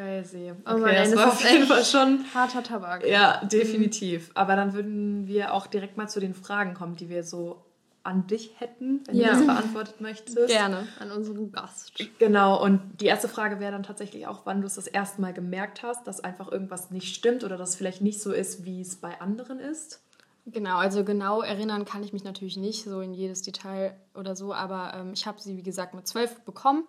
[SPEAKER 2] Crazy. Oh okay, das, das war auf jeden Fall schon harter Tabak. Ja, definitiv. Mhm. Aber dann würden wir auch direkt mal zu den Fragen kommen, die wir so an dich hätten, wenn ja. du das beantwortet möchtest.
[SPEAKER 1] Gerne, an unseren Gast.
[SPEAKER 2] Genau, und die erste Frage wäre dann tatsächlich auch, wann du es das erste Mal gemerkt hast, dass einfach irgendwas nicht stimmt oder dass es vielleicht nicht so ist, wie es bei anderen ist.
[SPEAKER 3] Genau, also genau erinnern kann ich mich natürlich nicht, so in jedes Detail oder so, aber ähm, ich habe sie, wie gesagt, mit zwölf bekommen.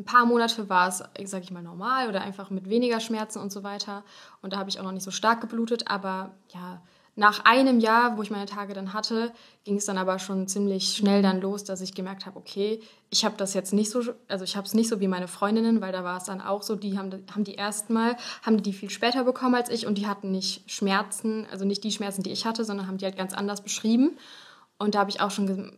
[SPEAKER 3] Ein paar Monate war es, sage ich mal, normal oder einfach mit weniger Schmerzen und so weiter. Und da habe ich auch noch nicht so stark geblutet, aber ja, nach einem Jahr, wo ich meine Tage dann hatte, ging es dann aber schon ziemlich schnell dann los, dass ich gemerkt habe, okay, ich habe das jetzt nicht so, also ich habe es nicht so wie meine Freundinnen, weil da war es dann auch so, die haben, haben die erstmal, haben die, viel später bekommen als ich und die hatten nicht Schmerzen, also nicht die Schmerzen, die ich hatte, sondern haben die halt ganz anders beschrieben. Und da habe ich auch schon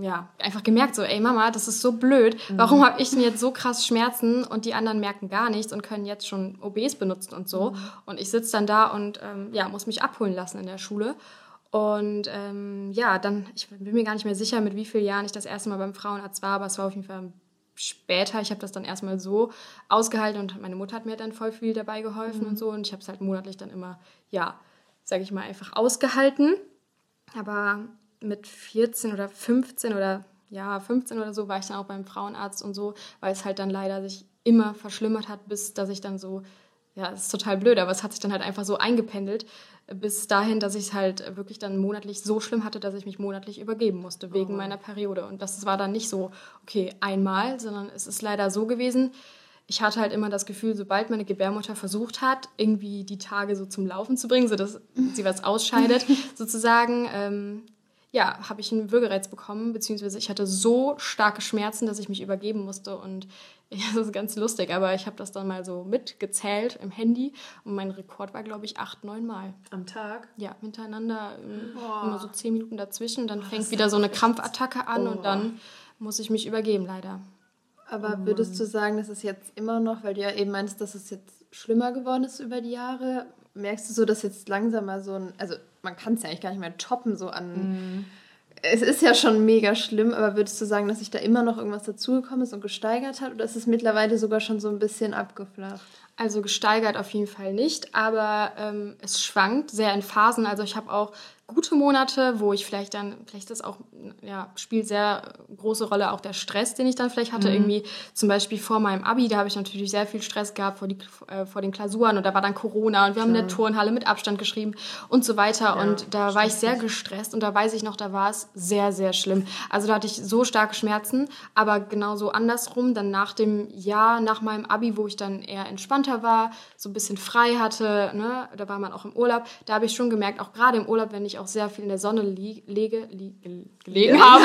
[SPEAKER 3] ja, einfach gemerkt, so, ey Mama, das ist so blöd. Warum mhm. habe ich denn jetzt so krass Schmerzen und die anderen merken gar nichts und können jetzt schon OBs benutzen und so. Mhm. Und ich sitze dann da und ähm, ja, muss mich abholen lassen in der Schule. Und ähm, ja, dann, ich bin mir gar nicht mehr sicher, mit wie vielen Jahren ich das erste Mal beim Frauenarzt war, aber es war auf jeden Fall später. Ich habe das dann erstmal so ausgehalten und meine Mutter hat mir dann voll viel dabei geholfen mhm. und so. Und ich habe es halt monatlich dann immer, ja, sage ich mal, einfach ausgehalten. Aber mit 14 oder 15 oder ja, 15 oder so war ich dann auch beim Frauenarzt und so, weil es halt dann leider sich immer verschlimmert hat, bis dass ich dann so, ja, es ist total blöd, aber es hat sich dann halt einfach so eingependelt, bis dahin, dass ich es halt wirklich dann monatlich so schlimm hatte, dass ich mich monatlich übergeben musste wegen oh. meiner Periode. Und das war dann nicht so, okay, einmal, sondern es ist leider so gewesen. Ich hatte halt immer das Gefühl, sobald meine Gebärmutter versucht hat, irgendwie die Tage so zum Laufen zu bringen, sodass sie was ausscheidet, sozusagen, ähm, ja, habe ich einen Würgereiz bekommen, beziehungsweise ich hatte so starke Schmerzen, dass ich mich übergeben musste und ja, das ist ganz lustig, aber ich habe das dann mal so mitgezählt im Handy und mein Rekord war, glaube ich, acht, neun Mal.
[SPEAKER 2] Am Tag?
[SPEAKER 3] Ja, hintereinander, Boah. immer so zehn Minuten dazwischen. Dann oh, fängt wieder so eine Krampfattacke an oh. und dann muss ich mich übergeben, leider.
[SPEAKER 1] Aber oh würdest du sagen, dass es jetzt immer noch, weil du ja eben meinst, dass es jetzt schlimmer geworden ist über die Jahre, merkst du so, dass jetzt langsam mal so ein, also man kann es ja eigentlich gar nicht mehr toppen, so an. Mm es ist ja schon mega schlimm, aber würdest du sagen, dass sich da immer noch irgendwas dazugekommen ist und gesteigert hat oder ist es mittlerweile sogar schon so ein bisschen abgeflacht?
[SPEAKER 3] Also gesteigert auf jeden Fall nicht, aber ähm, es schwankt sehr in Phasen. Also ich habe auch gute Monate, wo ich vielleicht dann, vielleicht das auch, ja, spielt sehr große Rolle auch der Stress, den ich dann vielleicht hatte. Mhm. Irgendwie zum Beispiel vor meinem Abi, da habe ich natürlich sehr viel Stress gehabt vor, die, äh, vor den Klausuren und da war dann Corona und wir haben in der Turnhalle mit Abstand geschrieben und so weiter. Ja, und da war ich sehr gestresst und da weiß ich noch, da war es sehr, sehr schlimm. Also da hatte ich so starke Schmerzen, aber genauso andersrum, dann nach dem Jahr, nach meinem Abi, wo ich dann eher entspannter war, so ein bisschen frei hatte, ne, da war man auch im Urlaub, da habe ich schon gemerkt, auch gerade im Urlaub, wenn ich auch sehr viel in der Sonne li lege, li gelegen ja. habe,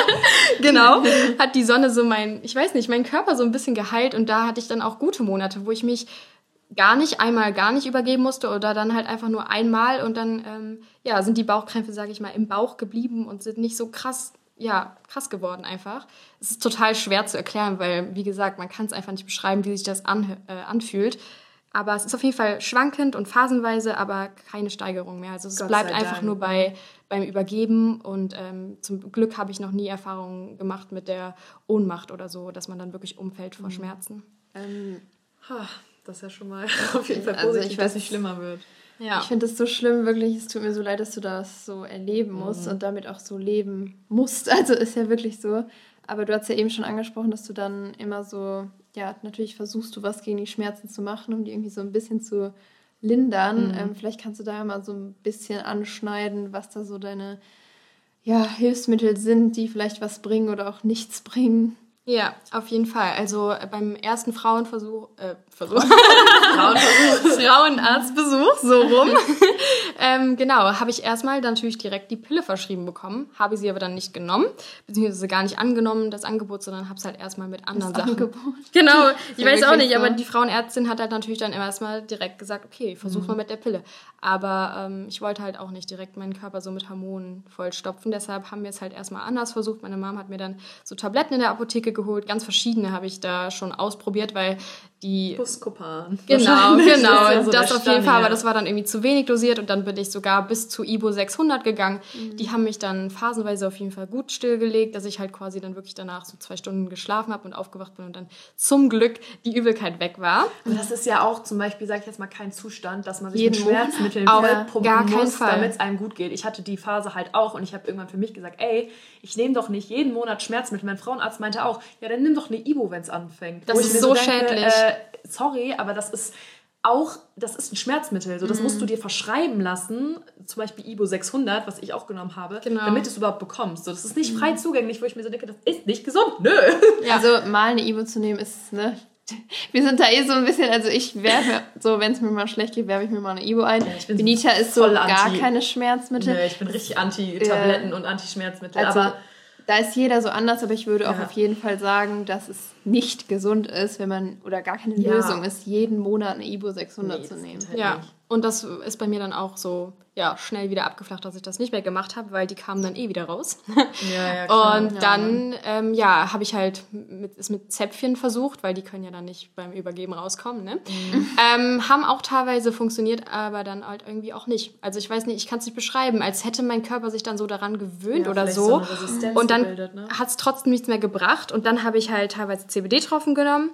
[SPEAKER 3] genau, hat die Sonne so mein, ich weiß nicht, meinen Körper so ein bisschen geheilt und da hatte ich dann auch gute Monate, wo ich mich gar nicht einmal gar nicht übergeben musste oder dann halt einfach nur einmal und dann ähm, ja sind die Bauchkrämpfe sage ich mal im Bauch geblieben und sind nicht so krass ja krass geworden einfach. Es ist total schwer zu erklären weil wie gesagt man kann es einfach nicht beschreiben wie sich das an, äh, anfühlt aber es ist auf jeden Fall schwankend und phasenweise, aber keine Steigerung mehr. Also es Gott bleibt einfach nur bei, beim Übergeben. Und ähm, zum Glück habe ich noch nie Erfahrungen gemacht mit der Ohnmacht oder so, dass man dann wirklich umfällt vor mhm. Schmerzen. Ähm,
[SPEAKER 2] das ist ja schon mal auf jeden Fall also positiv, also
[SPEAKER 1] ich weiß, dass es nicht schlimmer wird. Ja. Ich finde es so schlimm, wirklich. Es tut mir so leid, dass du das so erleben musst mhm. und damit auch so leben musst. Also ist ja wirklich so. Aber du hast ja eben schon angesprochen, dass du dann immer so ja, natürlich versuchst du was gegen die Schmerzen zu machen, um die irgendwie so ein bisschen zu lindern. Mhm. Ähm, vielleicht kannst du da ja mal so ein bisschen anschneiden, was da so deine ja, Hilfsmittel sind, die vielleicht was bringen oder auch nichts bringen.
[SPEAKER 3] Ja, auf jeden Fall. Also äh, beim ersten Frauenversuch, äh, Versuch, Frauenversuch, Frauenarztbesuch, so rum, ähm, genau, habe ich erstmal natürlich direkt die Pille verschrieben bekommen, habe sie aber dann nicht genommen, beziehungsweise gar nicht angenommen, das Angebot, sondern habe es halt erstmal mit anderen das Sachen. Angebot. Genau, ich weiß auch nicht, aber die Frauenärztin hat halt natürlich dann erstmal direkt gesagt, okay, versuch mhm. mal mit der Pille. Aber ähm, ich wollte halt auch nicht direkt meinen Körper so mit Hormonen vollstopfen, deshalb haben wir es halt erstmal anders versucht. Meine Mom hat mir dann so Tabletten in der Apotheke geholt. Ganz verschiedene habe ich da schon ausprobiert, weil die.
[SPEAKER 2] Buscopan.
[SPEAKER 3] Genau, genau. So das auf jeden Fall, aber das war dann irgendwie zu wenig dosiert und dann bin ich sogar bis zu Ibo 600 gegangen. Mhm. Die haben mich dann phasenweise auf jeden Fall gut stillgelegt, dass ich halt quasi dann wirklich danach so zwei Stunden geschlafen habe und aufgewacht bin und dann zum Glück die Übelkeit weg war.
[SPEAKER 2] Und das ist ja auch zum Beispiel, sage ich jetzt mal, kein Zustand, dass man sich Jeden mit Schmerzmitteln pumpen muss, damit es einem gut geht. Ich hatte die Phase halt auch und ich habe irgendwann für mich gesagt, ey, ich nehme doch nicht jeden Monat Schmerzmittel. Mein Frauenarzt meinte auch, ja, dann nimm doch eine Ibo, wenn es anfängt.
[SPEAKER 3] Das ist so, so denke, schädlich. Äh,
[SPEAKER 2] sorry, aber das ist auch, das ist ein Schmerzmittel. So, das mm. musst du dir verschreiben lassen, zum Beispiel Ibo 600, was ich auch genommen habe, genau. damit du es überhaupt bekommst. So, das ist nicht frei mm. zugänglich, wo ich mir so denke, das ist nicht gesund. Nö.
[SPEAKER 1] Ja. Also mal eine Ibo zu nehmen ist, ne, wir sind da eh so ein bisschen, also ich werfe so, wenn es mir mal schlecht geht, werfe ich mir mal eine Ibo ein. Ja, Benita ist so gar keine Schmerzmittel.
[SPEAKER 2] Nee, ich bin richtig anti-Tabletten äh, und anti-Schmerzmittel. Also, aber
[SPEAKER 1] da ist jeder so anders, aber ich würde ja. auch auf jeden Fall sagen, dass es nicht gesund ist, wenn man, oder gar keine ja. Lösung ist, jeden Monat eine Ibo 600 nee, zu nehmen.
[SPEAKER 3] Halt ja, nicht. Und das ist bei mir dann auch so ja, schnell wieder abgeflacht, dass ich das nicht mehr gemacht habe, weil die kamen dann eh wieder raus. Ja, ja, klar. Und dann, ja, ähm, ja habe ich halt mit, es mit Zäpfchen versucht, weil die können ja dann nicht beim Übergeben rauskommen. Ne? Mhm. Ähm, haben auch teilweise funktioniert, aber dann halt irgendwie auch nicht. Also ich weiß nicht, ich kann es nicht beschreiben, als hätte mein Körper sich dann so daran gewöhnt ja, oder so. so und dann ne? hat es trotzdem nichts mehr gebracht. Und dann habe ich halt teilweise CBD-Tropfen genommen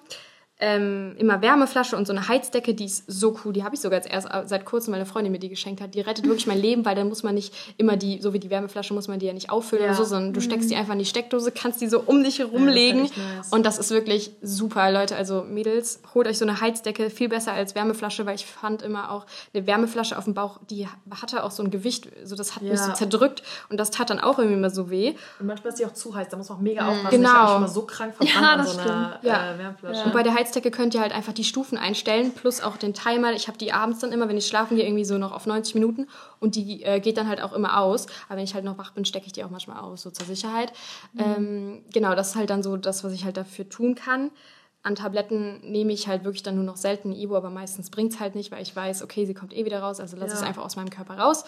[SPEAKER 3] ähm, immer Wärmeflasche und so eine Heizdecke, die ist so cool. Die habe ich sogar jetzt erst äh, seit kurzem meine Freundin mir die geschenkt hat. Die rettet wirklich mein Leben, weil dann muss man nicht immer die, so wie die Wärmeflasche, muss man die ja nicht auffüllen ja. oder so, sondern du steckst die mhm. einfach in die Steckdose, kannst die so um dich herumlegen. Ja, nice. Und das ist wirklich super, Leute. Also Mädels, holt euch so eine Heizdecke, viel besser als Wärmeflasche, weil ich fand immer auch eine Wärmeflasche auf dem Bauch, die hatte auch so ein Gewicht, so das hat ja. mich so zerdrückt und das tat dann auch irgendwie immer so weh.
[SPEAKER 2] Und manchmal ist die auch zu heiß, da muss man auch mega mhm. aufpassen. Genau. Ich mal so krank verbrannt ja, an so einer
[SPEAKER 3] äh, Wärmeflasche. Und bei der Heizdecke könnt ihr halt einfach die Stufen einstellen, plus auch den Timer. Ich habe die abends dann immer, wenn ich schlafen gehe, irgendwie so noch auf 90 Minuten und die äh, geht dann halt auch immer aus. Aber wenn ich halt noch wach bin, stecke ich die auch manchmal aus, so zur Sicherheit. Mhm. Ähm, genau, das ist halt dann so das, was ich halt dafür tun kann. An Tabletten nehme ich halt wirklich dann nur noch selten Ibo, aber meistens bringt es halt nicht, weil ich weiß, okay, sie kommt eh wieder raus, also lasse ja. es einfach aus meinem Körper raus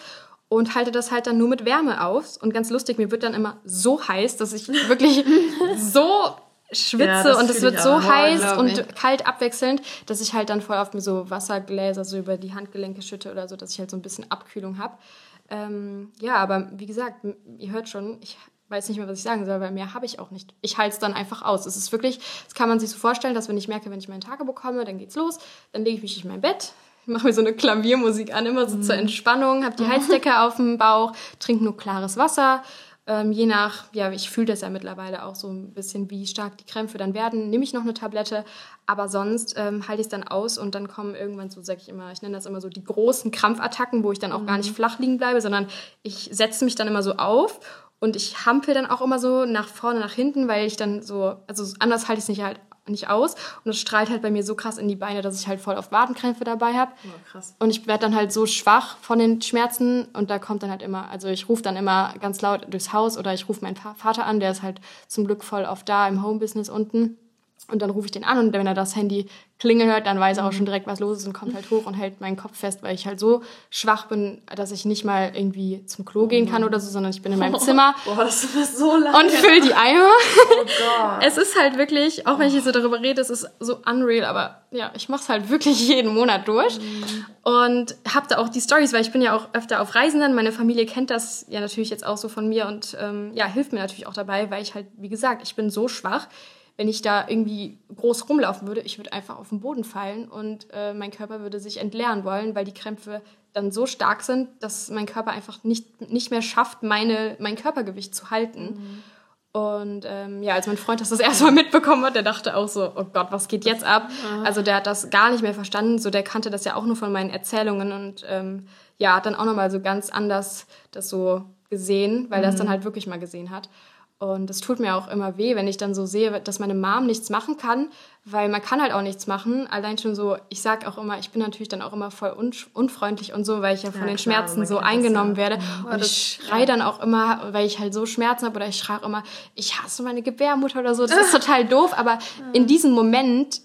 [SPEAKER 3] und halte das halt dann nur mit Wärme auf. Und ganz lustig, mir wird dann immer so heiß, dass ich wirklich so schwitze ja, und es wird so heiß und kalt abwechselnd, dass ich halt dann voll oft mir so Wassergläser so über die Handgelenke schütte oder so, dass ich halt so ein bisschen Abkühlung habe. Ähm, ja, aber wie gesagt, ihr hört schon, ich weiß nicht mehr, was ich sagen soll, weil mehr habe ich auch nicht. Ich halte es dann einfach aus. Es ist wirklich, das kann man sich so vorstellen, dass wenn ich merke, wenn ich meinen Tage bekomme, dann geht's los, dann lege ich mich in mein Bett, mache mir so eine Klaviermusik an, immer so mhm. zur Entspannung, habe die Heizdecke auf dem Bauch, trinke nur klares Wasser ähm, je nach, ja, ich fühle das ja mittlerweile auch so ein bisschen, wie stark die Krämpfe dann werden, nehme ich noch eine Tablette, aber sonst ähm, halte ich es dann aus und dann kommen irgendwann so, sage ich immer, ich nenne das immer so die großen Krampfattacken, wo ich dann auch mhm. gar nicht mhm. flach liegen bleibe, sondern ich setze mich dann immer so auf und ich hampel dann auch immer so nach vorne, nach hinten, weil ich dann so, also anders halte ich es nicht halt nicht aus. Und es strahlt halt bei mir so krass in die Beine, dass ich halt voll auf Wadenkrämpfe dabei habe. Oh, krass. Und ich werde dann halt so schwach von den Schmerzen und da kommt dann halt immer, also ich rufe dann immer ganz laut durchs Haus oder ich rufe meinen Vater an, der ist halt zum Glück voll oft da im Homebusiness unten. Und dann rufe ich den an und wenn er das Handy klingeln hört, dann weiß er auch mhm. schon direkt, was los ist und kommt halt hoch und hält meinen Kopf fest, weil ich halt so schwach bin, dass ich nicht mal irgendwie zum Klo gehen kann oder so, sondern ich bin in meinem Zimmer Boah, das ist so und fülle die Eimer. Oh Gott. Es ist halt wirklich, auch wenn ich jetzt so darüber rede, es ist so unreal, aber ja, ich mache es halt wirklich jeden Monat durch mhm. und habe da auch die Stories, weil ich bin ja auch öfter auf Reisen dann. Meine Familie kennt das ja natürlich jetzt auch so von mir und ähm, ja, hilft mir natürlich auch dabei, weil ich halt, wie gesagt, ich bin so schwach wenn ich da irgendwie groß rumlaufen würde, ich würde einfach auf den Boden fallen und äh, mein Körper würde sich entleeren wollen, weil die Krämpfe dann so stark sind, dass mein Körper einfach nicht, nicht mehr schafft, meine, mein Körpergewicht zu halten. Mhm. Und ähm, ja, als mein Freund das das erste Mal mitbekommen hat, der dachte auch so, oh Gott, was geht jetzt ab? Also der hat das gar nicht mehr verstanden. So, der kannte das ja auch nur von meinen Erzählungen und ähm, ja, hat dann auch nochmal so ganz anders das so gesehen, weil mhm. er es dann halt wirklich mal gesehen hat. Und es tut mir auch immer weh, wenn ich dann so sehe, dass meine Mom nichts machen kann, weil man kann halt auch nichts machen. Allein schon so, ich sag auch immer, ich bin natürlich dann auch immer voll unfreundlich und so, weil ich ja von ja, den klar, Schmerzen so eingenommen werde. Mhm. Und ich schrei ja. dann auch immer, weil ich halt so Schmerzen habe oder ich schreie auch immer, ich hasse meine Gebärmutter oder so. Das ist total doof, aber in diesem Moment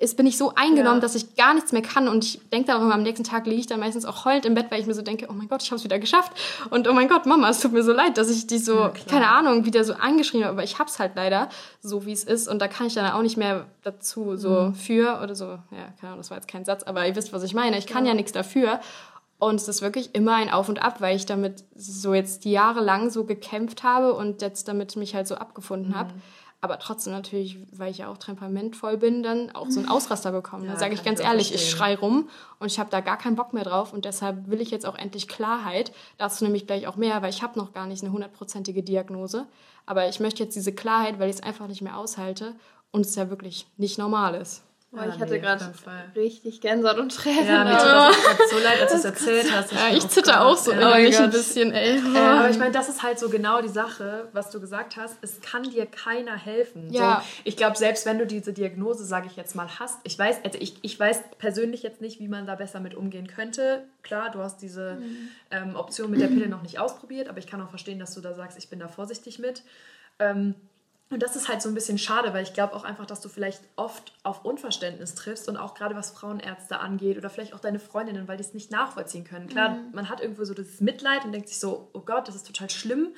[SPEAKER 3] ist, bin ich so eingenommen, ja. dass ich gar nichts mehr kann. Und ich denke dann auch immer, am nächsten Tag liege ich dann meistens auch heulend im Bett, weil ich mir so denke, oh mein Gott, ich habe es wieder geschafft. Und oh mein Gott, Mama, es tut mir so leid, dass ich die so, ja, keine Ahnung, wieder so angeschrieben habe. Aber ich habe es halt leider so, wie es ist. Und da kann ich dann auch nicht mehr dazu so mhm. für oder so. Ja, keine Ahnung, das war jetzt kein Satz, aber ihr wisst, was ich meine. Ich kann ja, ja nichts dafür. Und es ist wirklich immer ein Auf und Ab, weil ich damit so jetzt die Jahre lang so gekämpft habe und jetzt damit mich halt so abgefunden mhm. habe aber trotzdem natürlich, weil ich ja auch temperamentvoll bin, dann auch so einen Ausraster bekommen. Ja, da sage ich ganz ehrlich, ich schrei rum und ich habe da gar keinen Bock mehr drauf und deshalb will ich jetzt auch endlich Klarheit. Dazu nämlich gleich auch mehr, weil ich habe noch gar nicht eine hundertprozentige Diagnose. Aber ich möchte jetzt diese Klarheit, weil ich es einfach nicht mehr aushalte und es ja wirklich nicht normal ist.
[SPEAKER 1] Boah, ich hatte nee, gerade richtig Gänsehaut und Tränen. Ja, mir tut das so leid, als du es erzählt
[SPEAKER 2] hast. Ich ja, ich zitter auch so innerlich ein bisschen, ey. Äh, aber ich meine, das ist halt so genau die Sache, was du gesagt hast. Es kann dir keiner helfen. Ja. So, ich glaube, selbst wenn du diese Diagnose, sage ich jetzt mal, hast, ich weiß, also ich, ich weiß persönlich jetzt nicht, wie man da besser mit umgehen könnte. Klar, du hast diese mhm. ähm, Option mit der Pille noch nicht ausprobiert, aber ich kann auch verstehen, dass du da sagst, ich bin da vorsichtig mit. Ähm, Und das ist halt so ein bisschen schade, weil ich glaube auch einfach, dass du vielleicht oft auf Unverständnis triffst und auch gerade was Frauenärzte angeht oder vielleicht auch deine Freundinnen, weil die es nicht nachvollziehen können. Klar, mhm. man hat irgendwo so das Mitleid und denkt sich so, oh Gott, das ist total schlimm,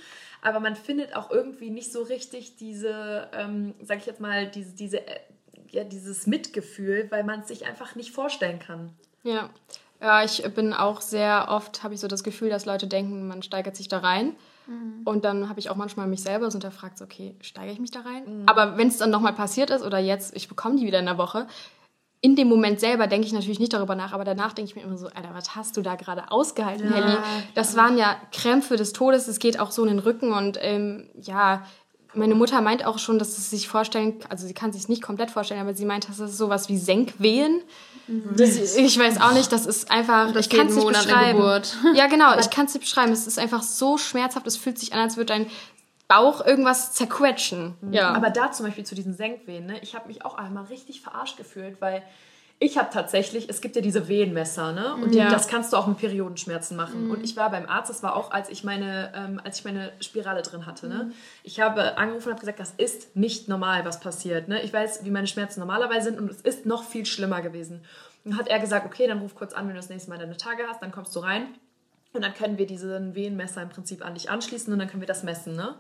[SPEAKER 2] aber man findet auch irgendwie nicht so richtig diese, ähm, sag ich jetzt mal, diese, diese, äh, ja, dieses Mitgefühl, weil man es sich einfach nicht vorstellen kann.
[SPEAKER 3] Ja. Ja, ich bin auch sehr oft, habe ich so das Gefühl, dass Leute denken, man steigert sich da rein. Mhm. Und dann habe ich auch manchmal mich selber so hinterfragt, so, okay, steige ich mich da rein? Mhm. Aber wenn es dann nochmal passiert ist oder jetzt, ich bekomme die wieder in der Woche, in dem Moment selber denke ich natürlich nicht darüber nach, aber danach denke ich mir immer so, Alter, was hast du da gerade ausgehalten, ja, Helly? Das waren ja Krämpfe des Todes, es geht auch so in den Rücken und ähm, ja, meine Mutter meint auch schon, dass sie sich vorstellen, also sie kann sich nicht komplett vorstellen, aber sie meint, dass es sowas wie Senkwehen. Mhm. Das, ich weiß auch nicht, das ist einfach, das ich kann es nicht beschreiben. Geburt. Ja, genau, ich kann es nicht beschreiben. Es ist einfach so schmerzhaft, es fühlt sich an, als würde dein Bauch irgendwas zerquetschen.
[SPEAKER 2] Ja. Aber da zum Beispiel zu diesen Senkwehen, ne? ich habe mich auch einmal richtig verarscht gefühlt, weil ich habe tatsächlich, es gibt ja diese Wehenmesser, ne? Und ja. das kannst du auch mit Periodenschmerzen machen. Mhm. Und ich war beim Arzt, das war auch, als ich meine, ähm, als ich meine Spirale drin hatte, ne? Mhm. Ich habe angerufen und habe gesagt, das ist nicht normal, was passiert, ne? Ich weiß, wie meine Schmerzen normalerweise sind und es ist noch viel schlimmer gewesen. Und hat er gesagt, okay, dann ruf kurz an, wenn du das nächste Mal deine Tage hast, dann kommst du rein und dann können wir diesen Wehenmesser im Prinzip an dich anschließen und dann können wir das messen, ne?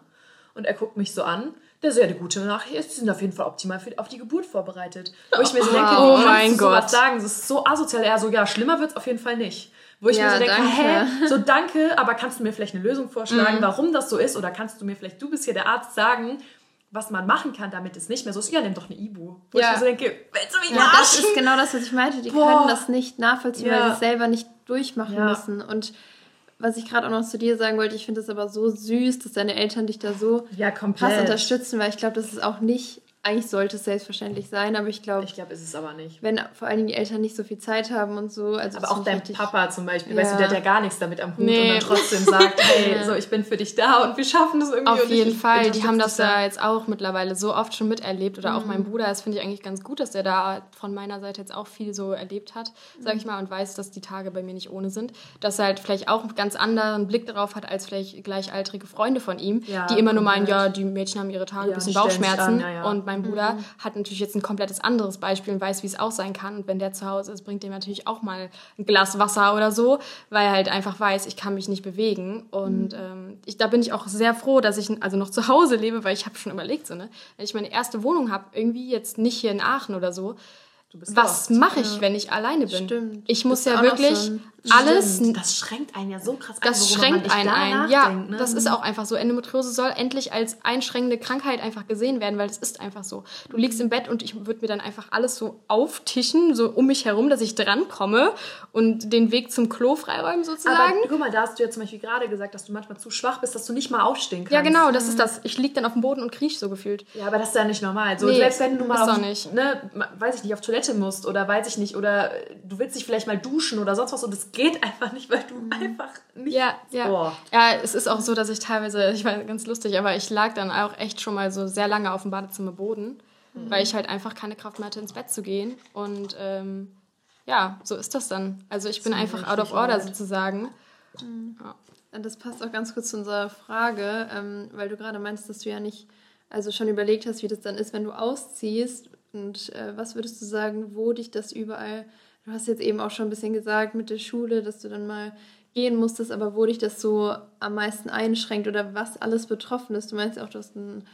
[SPEAKER 2] Und er guckt mich so an der sehr gute Nachricht ist, sie sind auf jeden Fall optimal für, auf die Geburt vorbereitet. Wo ich mir so denke, oh, wie kannst du sowas sagen? Das ist so asozial. Er so, ja, schlimmer wird es auf jeden Fall nicht. Wo ich ja, mir so denke, danke. hä, so danke, aber kannst du mir vielleicht eine Lösung vorschlagen, mhm. warum das so ist? Oder kannst du mir vielleicht, du bist hier der Arzt, sagen, was man machen kann, damit es nicht mehr so ist. Ja, nimm doch eine Ibu. Wo ja. ich mir so denke, willst du mich
[SPEAKER 1] ja, Das ist genau das, was ich meinte. Die Boah. können das nicht nachvollziehen, ja. weil sie es selber nicht durchmachen müssen. Und was ich gerade auch noch zu dir sagen wollte, ich finde es aber so süß, dass deine Eltern dich da so ja, krass unterstützen, weil ich glaube, das ist auch nicht eigentlich sollte es selbstverständlich sein, aber ich glaube.
[SPEAKER 2] Ich glaube, ist es aber nicht.
[SPEAKER 1] Wenn vor allen Dingen die Eltern nicht so viel Zeit haben und so.
[SPEAKER 2] Also aber auch dein richtig, Papa zum Beispiel, ja. weißt du, der hat ja gar nichts damit am Hut nee. und dann trotzdem sagt, hey, so, ich bin für dich da und wir schaffen das irgendwie.
[SPEAKER 3] Auf jeden Fall. Die haben das ja jetzt auch mittlerweile so oft schon miterlebt oder mhm. auch mein Bruder. Das finde ich eigentlich ganz gut, dass der da von meiner Seite jetzt auch viel so erlebt hat, sag ich mal, und weiß, dass die Tage bei mir nicht ohne sind. Dass er halt vielleicht auch einen ganz anderen Blick darauf hat als vielleicht gleichaltrige Freunde von ihm, ja, die immer nur meinen, ja, die Mädchen haben ihre Tage, ein bisschen Bauchschmerzen. An, und mein Bruder mhm. hat natürlich jetzt ein komplettes anderes Beispiel und weiß, wie es auch sein kann. Und wenn der zu Hause ist, bringt dem natürlich auch mal ein Glas Wasser oder so, weil er halt einfach weiß, ich kann mich nicht bewegen. Und mhm. ähm, ich, da bin ich auch sehr froh, dass ich also noch zu Hause lebe, weil ich habe schon überlegt, so, ne, wenn ich meine erste Wohnung habe, irgendwie jetzt nicht hier in Aachen oder so, was mache ich, ja. wenn ich alleine bin? Stimmt. Ich muss ja wirklich so alles.
[SPEAKER 2] Stimmt. Das schränkt einen ja so krass
[SPEAKER 3] ein. Das schränkt einen ein. Ja, ne? das ist auch einfach so. Endometriose soll endlich als einschränkende Krankheit einfach gesehen werden, weil es ist einfach so. Du liegst im Bett und ich würde mir dann einfach alles so auftischen, so um mich herum, dass ich drankomme und den Weg zum Klo freiräumen sozusagen. Aber
[SPEAKER 2] guck mal, da hast du ja zum Beispiel gerade gesagt, dass du manchmal zu schwach bist, dass du nicht mal aufstehen kannst.
[SPEAKER 3] Ja, genau, das ist das. Ich liege dann auf dem Boden und kriech so gefühlt.
[SPEAKER 2] Ja, aber das ist ja nicht normal. So, nee, selbst wenn du mal auf, ne, weiß ich nicht, auf Toilette musst oder weiß ich nicht, oder du willst dich vielleicht mal duschen oder sonst was und es geht einfach nicht, weil du mhm. einfach nicht.
[SPEAKER 3] Ja, ja. Oh. Ja, es ist auch so, dass ich teilweise, ich war ganz lustig, aber ich lag dann auch echt schon mal so sehr lange auf dem Badezimmerboden, mhm. weil ich halt einfach keine Kraft mehr hatte, ins Bett zu gehen. Und ähm, ja, so ist das dann. Also ich bin einfach out of order sozusagen.
[SPEAKER 1] Mhm. Ja. Das passt auch ganz kurz zu unserer Frage, ähm, weil du gerade meinst, dass du ja nicht also schon überlegt hast, wie das dann ist, wenn du ausziehst. Und äh, was würdest du sagen, wo dich das überall, du hast jetzt eben auch schon ein bisschen gesagt mit der Schule, dass du dann mal gehen musstest, aber wo dich das so am meisten einschränkt oder was alles betroffen ist. Du meinst auch, du hast einen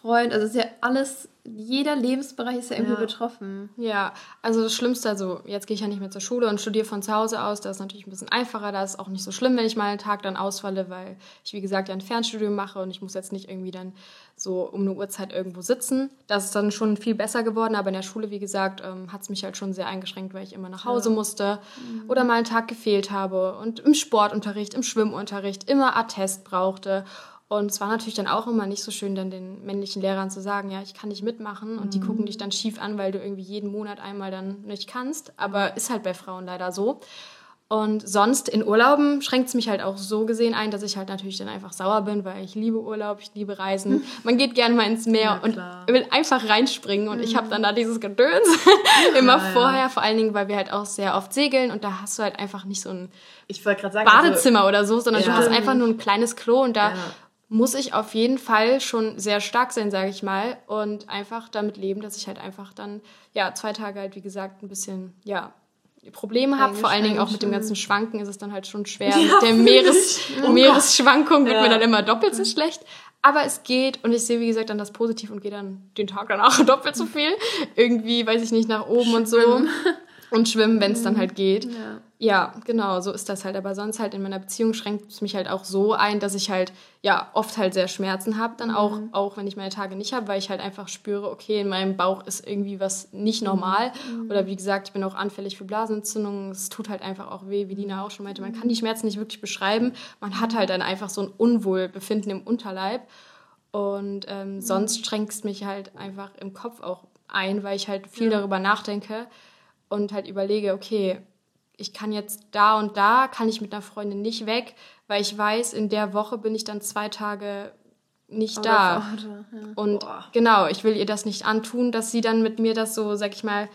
[SPEAKER 1] Freund, also es ist ja alles, jeder Lebensbereich ist ja irgendwie ja. betroffen.
[SPEAKER 3] Ja, also das Schlimmste, also jetzt gehe ich ja nicht mehr zur Schule und studiere von zu Hause aus, da ist natürlich ein bisschen einfacher, da ist auch nicht so schlimm, wenn ich mal einen Tag dann ausfalle, weil ich, wie gesagt, ja ein Fernstudium mache und ich muss jetzt nicht irgendwie dann so um eine Uhrzeit irgendwo sitzen. Das ist dann schon viel besser geworden, aber in der Schule, wie gesagt, ähm, hat es mich halt schon sehr eingeschränkt, weil ich immer nach Hause ja. musste mhm. oder mal einen Tag gefehlt habe und im Sportunterricht, im Schwimmunterricht immer Attest brauchte und es war natürlich dann auch immer nicht so schön, dann den männlichen Lehrern zu sagen, ja, ich kann nicht mitmachen. Und mhm. die gucken dich dann schief an, weil du irgendwie jeden Monat einmal dann nicht kannst. Aber ist halt bei Frauen leider so. Und sonst in Urlauben schränkt es mich halt auch so gesehen ein, dass ich halt natürlich dann einfach sauer bin, weil ich liebe Urlaub, ich liebe Reisen. Man geht gerne mal ins Meer ja, und will einfach reinspringen. Und mhm. ich habe dann da dieses Gedöns immer ja, vorher, ja. vor allen Dingen, weil wir halt auch sehr oft segeln und da hast du halt einfach nicht so ein
[SPEAKER 2] sagen,
[SPEAKER 3] Badezimmer also, oder so, sondern du hast einfach nur ein kleines Klo und da muss ich auf jeden Fall schon sehr stark sein, sage ich mal, und einfach damit leben, dass ich halt einfach dann, ja, zwei Tage halt, wie gesagt, ein bisschen, ja, Probleme habe. Vor allen Dingen auch mit dem ganzen Schwanken ist es dann halt schon schwer. Ja, mit der Meeres oh Meeresschwankung wird ja. mir dann immer doppelt so schlecht. Aber es geht und ich sehe, wie gesagt, dann das Positiv und gehe dann den Tag danach doppelt so viel. Irgendwie, weiß ich nicht, nach oben und so. Und schwimmen, wenn es dann halt geht. Ja. ja. genau, so ist das halt. Aber sonst halt in meiner Beziehung schränkt es mich halt auch so ein, dass ich halt ja oft halt sehr Schmerzen habe. Dann auch, mhm. auch wenn ich meine Tage nicht habe, weil ich halt einfach spüre, okay, in meinem Bauch ist irgendwie was nicht normal. Mhm. Oder wie gesagt, ich bin auch anfällig für Blasenentzündungen. Es tut halt einfach auch weh, wie Dina auch schon meinte. Man kann die Schmerzen nicht wirklich beschreiben. Man hat halt dann einfach so ein Unwohlbefinden im Unterleib. Und ähm, mhm. sonst schränkt es mich halt einfach im Kopf auch ein, weil ich halt viel ja. darüber nachdenke und halt überlege, okay, ich kann jetzt da und da, kann ich mit einer Freundin nicht weg, weil ich weiß, in der Woche bin ich dann zwei Tage nicht Oder da. Vater, ja. Und Boah. genau, ich will ihr das nicht antun, dass sie dann mit mir das so, sag ich mal,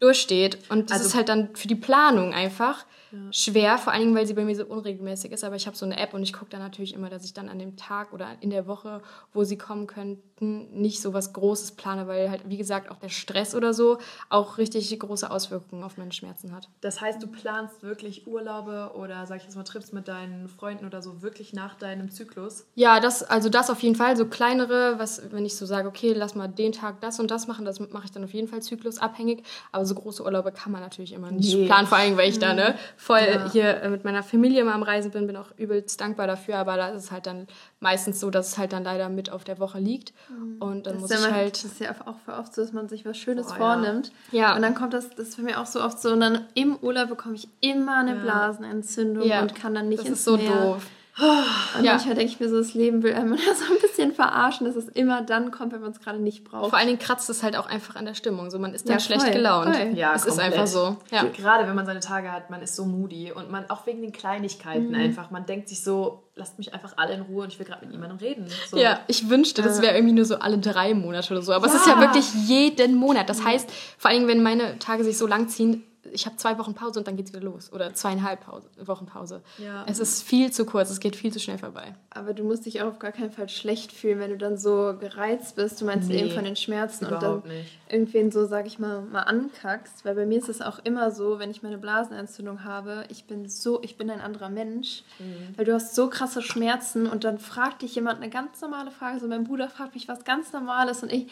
[SPEAKER 3] durchsteht. Und das also, ist halt dann für die Planung einfach ja. schwer, vor allen Dingen, weil sie bei mir so unregelmäßig ist. Aber ich habe so eine App und ich gucke dann natürlich immer, dass ich dann an dem Tag oder in der Woche, wo sie kommen könnten, nicht so was Großes plane, weil halt, wie gesagt, auch der Stress oder so auch richtig große Auswirkungen auf meine Schmerzen hat.
[SPEAKER 2] Das heißt, du planst wirklich Urlaube oder, sag ich jetzt mal, Trips mit deinen Freunden oder so wirklich nach deinem Zyklus?
[SPEAKER 3] Ja, das, also das auf jeden Fall. So kleinere, was, wenn ich so sage, okay, lass mal den Tag das und das machen, das mache ich dann auf jeden Fall zyklusabhängig. Aber so große Urlaube kann man natürlich immer nicht nee. planen, vor allem, weil ich da, ne, voll ja. hier äh, mit meiner Familie immer am Reisen bin, bin auch übelst dankbar dafür, aber da ist es halt dann meistens so, dass es halt dann leider mit auf der Woche liegt. Mhm. Und dann das muss ich
[SPEAKER 1] man,
[SPEAKER 3] halt.
[SPEAKER 1] Das ist ja auch oft so, dass man sich was Schönes Boah, vornimmt. Ja. Und dann kommt das, das ist für mich auch so oft so, und dann im Urlaub bekomme ich immer eine. Blasenentzündung und kann dann nicht das ins ist so Meer. doof. Und ja. manchmal denke ich mir so, das Leben will einmal so ein bisschen verarschen, dass es immer dann kommt, wenn man es gerade nicht braucht.
[SPEAKER 3] Vor allen Dingen kratzt es halt auch einfach an der Stimmung. So, man ist dann ja, schlecht gelaunt. Voll.
[SPEAKER 2] Ja, es komplett. ist einfach so. Ja. Gerade wenn man seine Tage hat, man ist so moody und man auch wegen den Kleinigkeiten mhm. einfach, man denkt sich so, lasst mich einfach alle in Ruhe und ich will gerade mit niemandem reden. So.
[SPEAKER 3] Ja, ich wünschte, das wäre irgendwie nur so alle drei Monate oder so. Aber ja. es ist ja wirklich jeden Monat. Das heißt, vor allen Dingen, wenn meine Tage sich so lang ziehen, ich habe zwei Wochen Pause und dann geht es wieder los. Oder zweieinhalb Pause, Wochen Pause. Ja. Es ist viel zu kurz, es geht viel zu schnell vorbei.
[SPEAKER 1] Aber du musst dich auch auf gar keinen Fall schlecht fühlen, wenn du dann so gereizt bist. Du meinst nee, eben von den Schmerzen und dann nicht. irgendwen so, sag ich mal, mal ankackst. Weil bei mir ist es auch immer so, wenn ich meine Blasenentzündung habe, ich bin so, ich bin ein anderer Mensch. Mhm. Weil du hast so krasse Schmerzen und dann fragt dich jemand eine ganz normale Frage. So mein Bruder fragt mich was ganz Normales und ich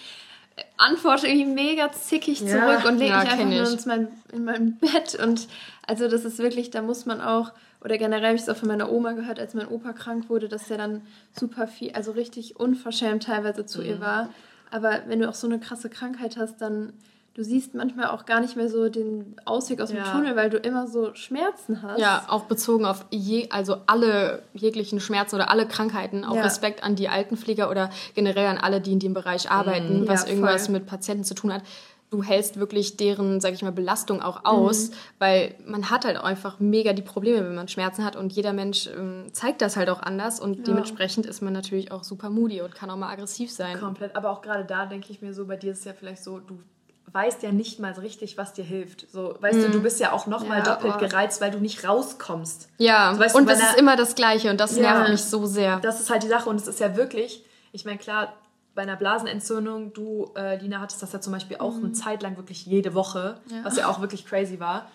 [SPEAKER 1] antworte irgendwie mega zickig zurück ja, und lege ja, mich einfach nur ins mein, in mein Bett. Und also das ist wirklich, da muss man auch, oder generell habe ich es auch von meiner Oma gehört, als mein Opa krank wurde, dass der dann super viel, also richtig unverschämt teilweise zu mhm. ihr war. Aber wenn du auch so eine krasse Krankheit hast, dann du siehst manchmal auch gar nicht mehr so den Ausweg aus dem ja. Tunnel, weil du immer so Schmerzen hast.
[SPEAKER 3] Ja, auch bezogen auf je, also alle jeglichen Schmerzen oder alle Krankheiten. Auch ja. Respekt an die Altenpfleger oder generell an alle, die in dem Bereich arbeiten, mhm. was ja, irgendwas mit Patienten zu tun hat. Du hältst wirklich deren, sag ich mal, Belastung auch aus, mhm. weil man hat halt einfach mega die Probleme, wenn man Schmerzen hat und jeder Mensch ähm, zeigt das halt auch anders und dementsprechend ist man natürlich auch super moody und kann auch mal aggressiv sein.
[SPEAKER 2] Komplett, aber auch gerade da denke ich mir so, bei dir ist es ja vielleicht so, du weißt ja nicht mal so richtig, was dir hilft. So, weißt mm. du, du bist ja auch noch mal ja, doppelt oh. gereizt, weil du nicht rauskommst.
[SPEAKER 3] Ja, so, weißt und es ist immer das Gleiche und das ja, nervt mich so sehr.
[SPEAKER 2] Das ist halt die Sache und es ist ja wirklich, ich meine, klar, bei einer Blasenentzündung, du, äh, Lina, hattest das ja zum Beispiel auch mm. eine Zeit lang wirklich jede Woche, ja. was ja auch wirklich crazy war.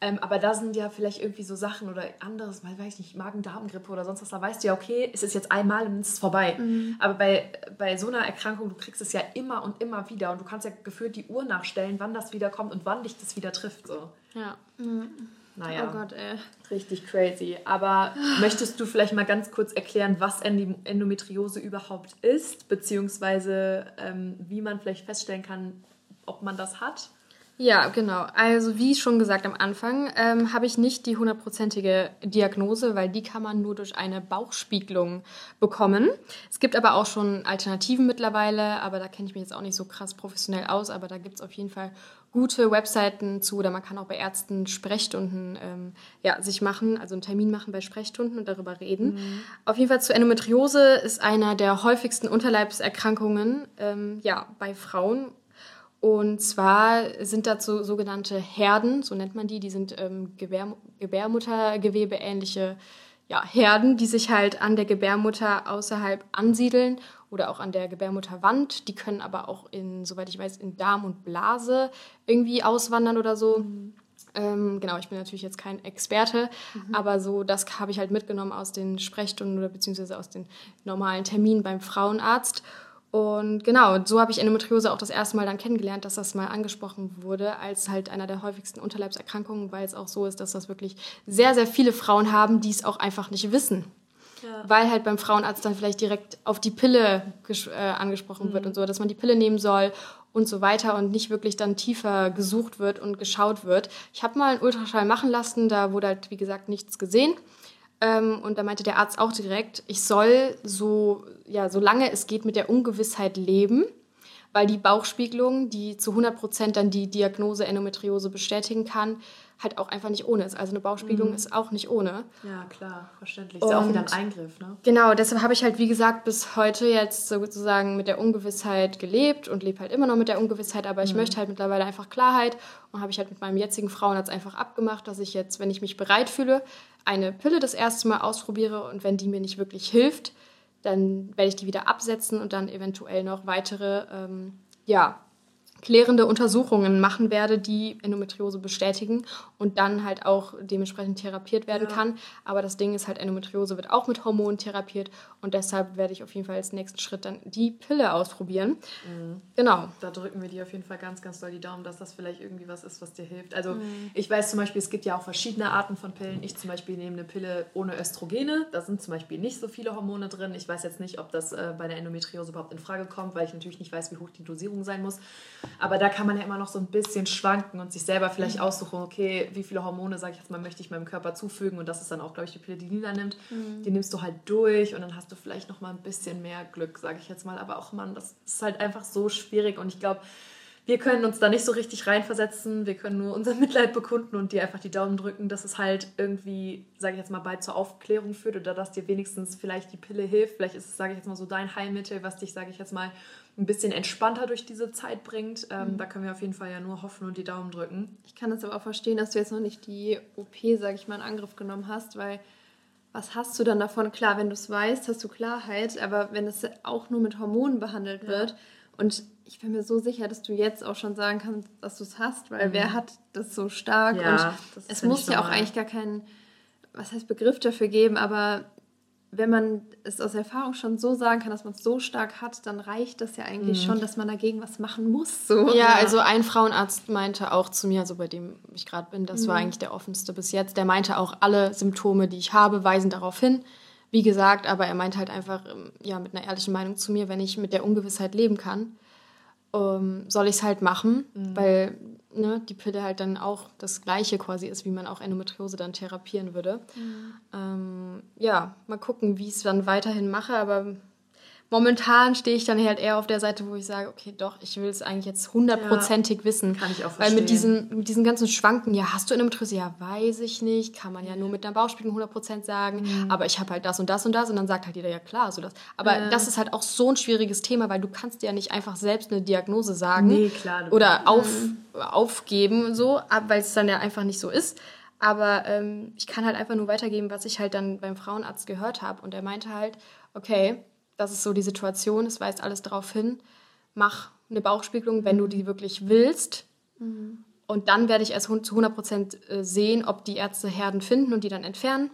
[SPEAKER 2] Ähm, aber da sind ja vielleicht irgendwie so Sachen oder anderes, mal weiß ich nicht, Magen-Darm-Grippe oder sonst was, da weißt du ja, okay, es ist jetzt einmal und es ist vorbei. Mhm. Aber bei, bei so einer Erkrankung, du kriegst es ja immer und immer wieder und du kannst ja gefühlt die Uhr nachstellen, wann das wieder kommt und wann dich das wieder trifft. So.
[SPEAKER 3] Ja. Mhm.
[SPEAKER 2] Naja, oh Gott, ey. richtig crazy. Aber möchtest du vielleicht mal ganz kurz erklären, was Endometriose überhaupt ist, beziehungsweise ähm, wie man vielleicht feststellen kann, ob man das hat?
[SPEAKER 3] Ja, genau. Also wie schon gesagt am Anfang, ähm, habe ich nicht die hundertprozentige Diagnose, weil die kann man nur durch eine Bauchspiegelung bekommen. Es gibt aber auch schon Alternativen mittlerweile, aber da kenne ich mich jetzt auch nicht so krass professionell aus, aber da gibt es auf jeden Fall gute Webseiten zu oder man kann auch bei Ärzten Sprechstunden ähm, ja, sich machen, also einen Termin machen bei Sprechstunden und darüber reden. Mhm. Auf jeden Fall zu Endometriose ist einer der häufigsten Unterleibserkrankungen ähm, ja, bei Frauen und zwar sind dazu sogenannte Herden, so nennt man die, die sind ähm, Gebär, Gebärmuttergewebe ähnliche ja, Herden, die sich halt an der Gebärmutter außerhalb ansiedeln oder auch an der Gebärmutterwand. Die können aber auch in, soweit ich weiß, in Darm und Blase irgendwie auswandern oder so. Mhm. Ähm, genau, ich bin natürlich jetzt kein Experte, mhm. aber so das habe ich halt mitgenommen aus den Sprechstunden oder beziehungsweise aus den normalen Terminen beim Frauenarzt. Und genau, so habe ich Endometriose auch das erste Mal dann kennengelernt, dass das mal angesprochen wurde als halt einer der häufigsten Unterleibserkrankungen, weil es auch so ist, dass das wirklich sehr, sehr viele Frauen haben, die es auch einfach nicht wissen. Ja. Weil halt beim Frauenarzt dann vielleicht direkt auf die Pille äh, angesprochen mhm. wird und so, dass man die Pille nehmen soll und so weiter und nicht wirklich dann tiefer gesucht wird und geschaut wird. Ich habe mal einen Ultraschall machen lassen, da wurde halt, wie gesagt, nichts gesehen. Ähm, und da meinte der Arzt auch direkt, ich soll so, ja, solange es geht mit der Ungewissheit leben, weil die Bauchspiegelung, die zu 100 Prozent dann die Diagnose Endometriose bestätigen kann, halt auch einfach nicht ohne ist. Also eine Bauchspiegelung mhm. ist auch nicht ohne.
[SPEAKER 2] Ja, klar, verständlich. Ist ja auch wieder ein Eingriff, ne?
[SPEAKER 3] Genau, deshalb habe ich halt, wie gesagt, bis heute jetzt sozusagen mit der Ungewissheit gelebt und lebe halt immer noch mit der Ungewissheit, aber ich mhm. möchte halt mittlerweile einfach Klarheit und habe ich halt mit meinem jetzigen Frauenarzt einfach abgemacht, dass ich jetzt, wenn ich mich bereit fühle, eine Pille das erste Mal ausprobiere und wenn die mir nicht wirklich hilft, dann werde ich die wieder absetzen und dann eventuell noch weitere ähm, ja, klärende Untersuchungen machen werde, die Endometriose bestätigen und dann halt auch dementsprechend therapiert werden ja. kann. Aber das Ding ist halt, Endometriose wird auch mit Hormonen therapiert und deshalb werde ich auf jeden Fall als nächsten Schritt dann die Pille ausprobieren. Mhm. Genau.
[SPEAKER 2] Da drücken wir dir auf jeden Fall ganz, ganz doll die Daumen, dass das vielleicht irgendwie was ist, was dir hilft. Also mhm. ich weiß zum Beispiel, es gibt ja auch verschiedene Arten von Pillen. Ich zum Beispiel nehme eine Pille ohne Östrogene. Da sind zum Beispiel nicht so viele Hormone drin. Ich weiß jetzt nicht, ob das äh, bei der Endometriose überhaupt in Frage kommt, weil ich natürlich nicht weiß, wie hoch die Dosierung sein muss. Aber da kann man ja immer noch so ein bisschen schwanken und sich selber vielleicht mhm. aussuchen, okay, wie viele Hormone, sage ich jetzt mal, möchte ich meinem Körper zufügen. Und das ist dann auch, glaube ich, die Pille, die Nina nimmt. Mhm. Die nimmst du halt durch und dann hast du vielleicht noch mal ein bisschen mehr Glück, sage ich jetzt mal. Aber auch, Mann, das ist halt einfach so schwierig. Und ich glaube, wir können uns da nicht so richtig reinversetzen. Wir können nur unser Mitleid bekunden und dir einfach die Daumen drücken, dass es halt irgendwie, sage ich jetzt mal, bald zur Aufklärung führt oder dass dir wenigstens vielleicht die Pille hilft. Vielleicht ist es, sage ich jetzt mal, so dein Heilmittel, was dich, sage ich jetzt mal, ein bisschen entspannter durch diese Zeit bringt. Ähm, mhm. Da können wir auf jeden Fall ja nur hoffen und die Daumen drücken.
[SPEAKER 1] Ich kann das aber auch verstehen, dass du jetzt noch nicht die OP, sage ich mal, in Angriff genommen hast, weil was hast du dann davon? Klar, wenn du es weißt, hast du Klarheit, aber wenn es auch nur mit Hormonen behandelt ja. wird und ich bin mir so sicher, dass du jetzt auch schon sagen kannst, dass du es hast, weil mhm. wer hat das so stark? Ja, und es muss ja auch eigentlich gar keinen, was heißt Begriff dafür geben, aber wenn man es aus Erfahrung schon so sagen kann, dass man es so stark hat, dann reicht das ja eigentlich mhm. schon, dass man dagegen was machen muss. So.
[SPEAKER 3] Ja, also ein Frauenarzt meinte auch zu mir, also bei dem ich gerade bin, das mhm. war eigentlich der offenste bis jetzt, der meinte auch, alle Symptome, die ich habe, weisen darauf hin. Wie gesagt, aber er meinte halt einfach, ähm, ja, mit einer ehrlichen Meinung zu mir, wenn ich mit der Ungewissheit leben kann, ähm, soll ich es halt machen, mhm. weil ne, die Pille halt dann auch das gleiche quasi ist, wie man auch Endometriose dann therapieren würde. Mhm. Ähm, ja, mal gucken, wie ich es dann weiterhin mache, aber momentan stehe ich dann halt eher auf der Seite, wo ich sage, okay, doch, ich will es eigentlich jetzt hundertprozentig ja, wissen. Kann ich auch verstehen. Weil mit diesen, mit diesen ganzen Schwanken, ja, hast du Endometriose? Ja, weiß ich nicht. Kann man ja nur mit einer Bauchspiegelung 100% sagen. Mhm. Aber ich habe halt das und das und das. Und dann sagt halt jeder, ja klar, so das. Aber ja. das ist halt auch so ein schwieriges Thema, weil du kannst dir ja nicht einfach selbst eine Diagnose sagen. Nee, klar. Oder auf, mhm. aufgeben, so, weil es dann ja einfach nicht so ist. Aber ähm, ich kann halt einfach nur weitergeben, was ich halt dann beim Frauenarzt gehört habe. Und er meinte halt, okay, das ist so die Situation, es weist alles darauf hin, mach eine Bauchspiegelung, wenn du die wirklich willst. Mhm. Und dann werde ich erst zu 100 Prozent äh, sehen, ob die Ärzte Herden finden und die dann entfernen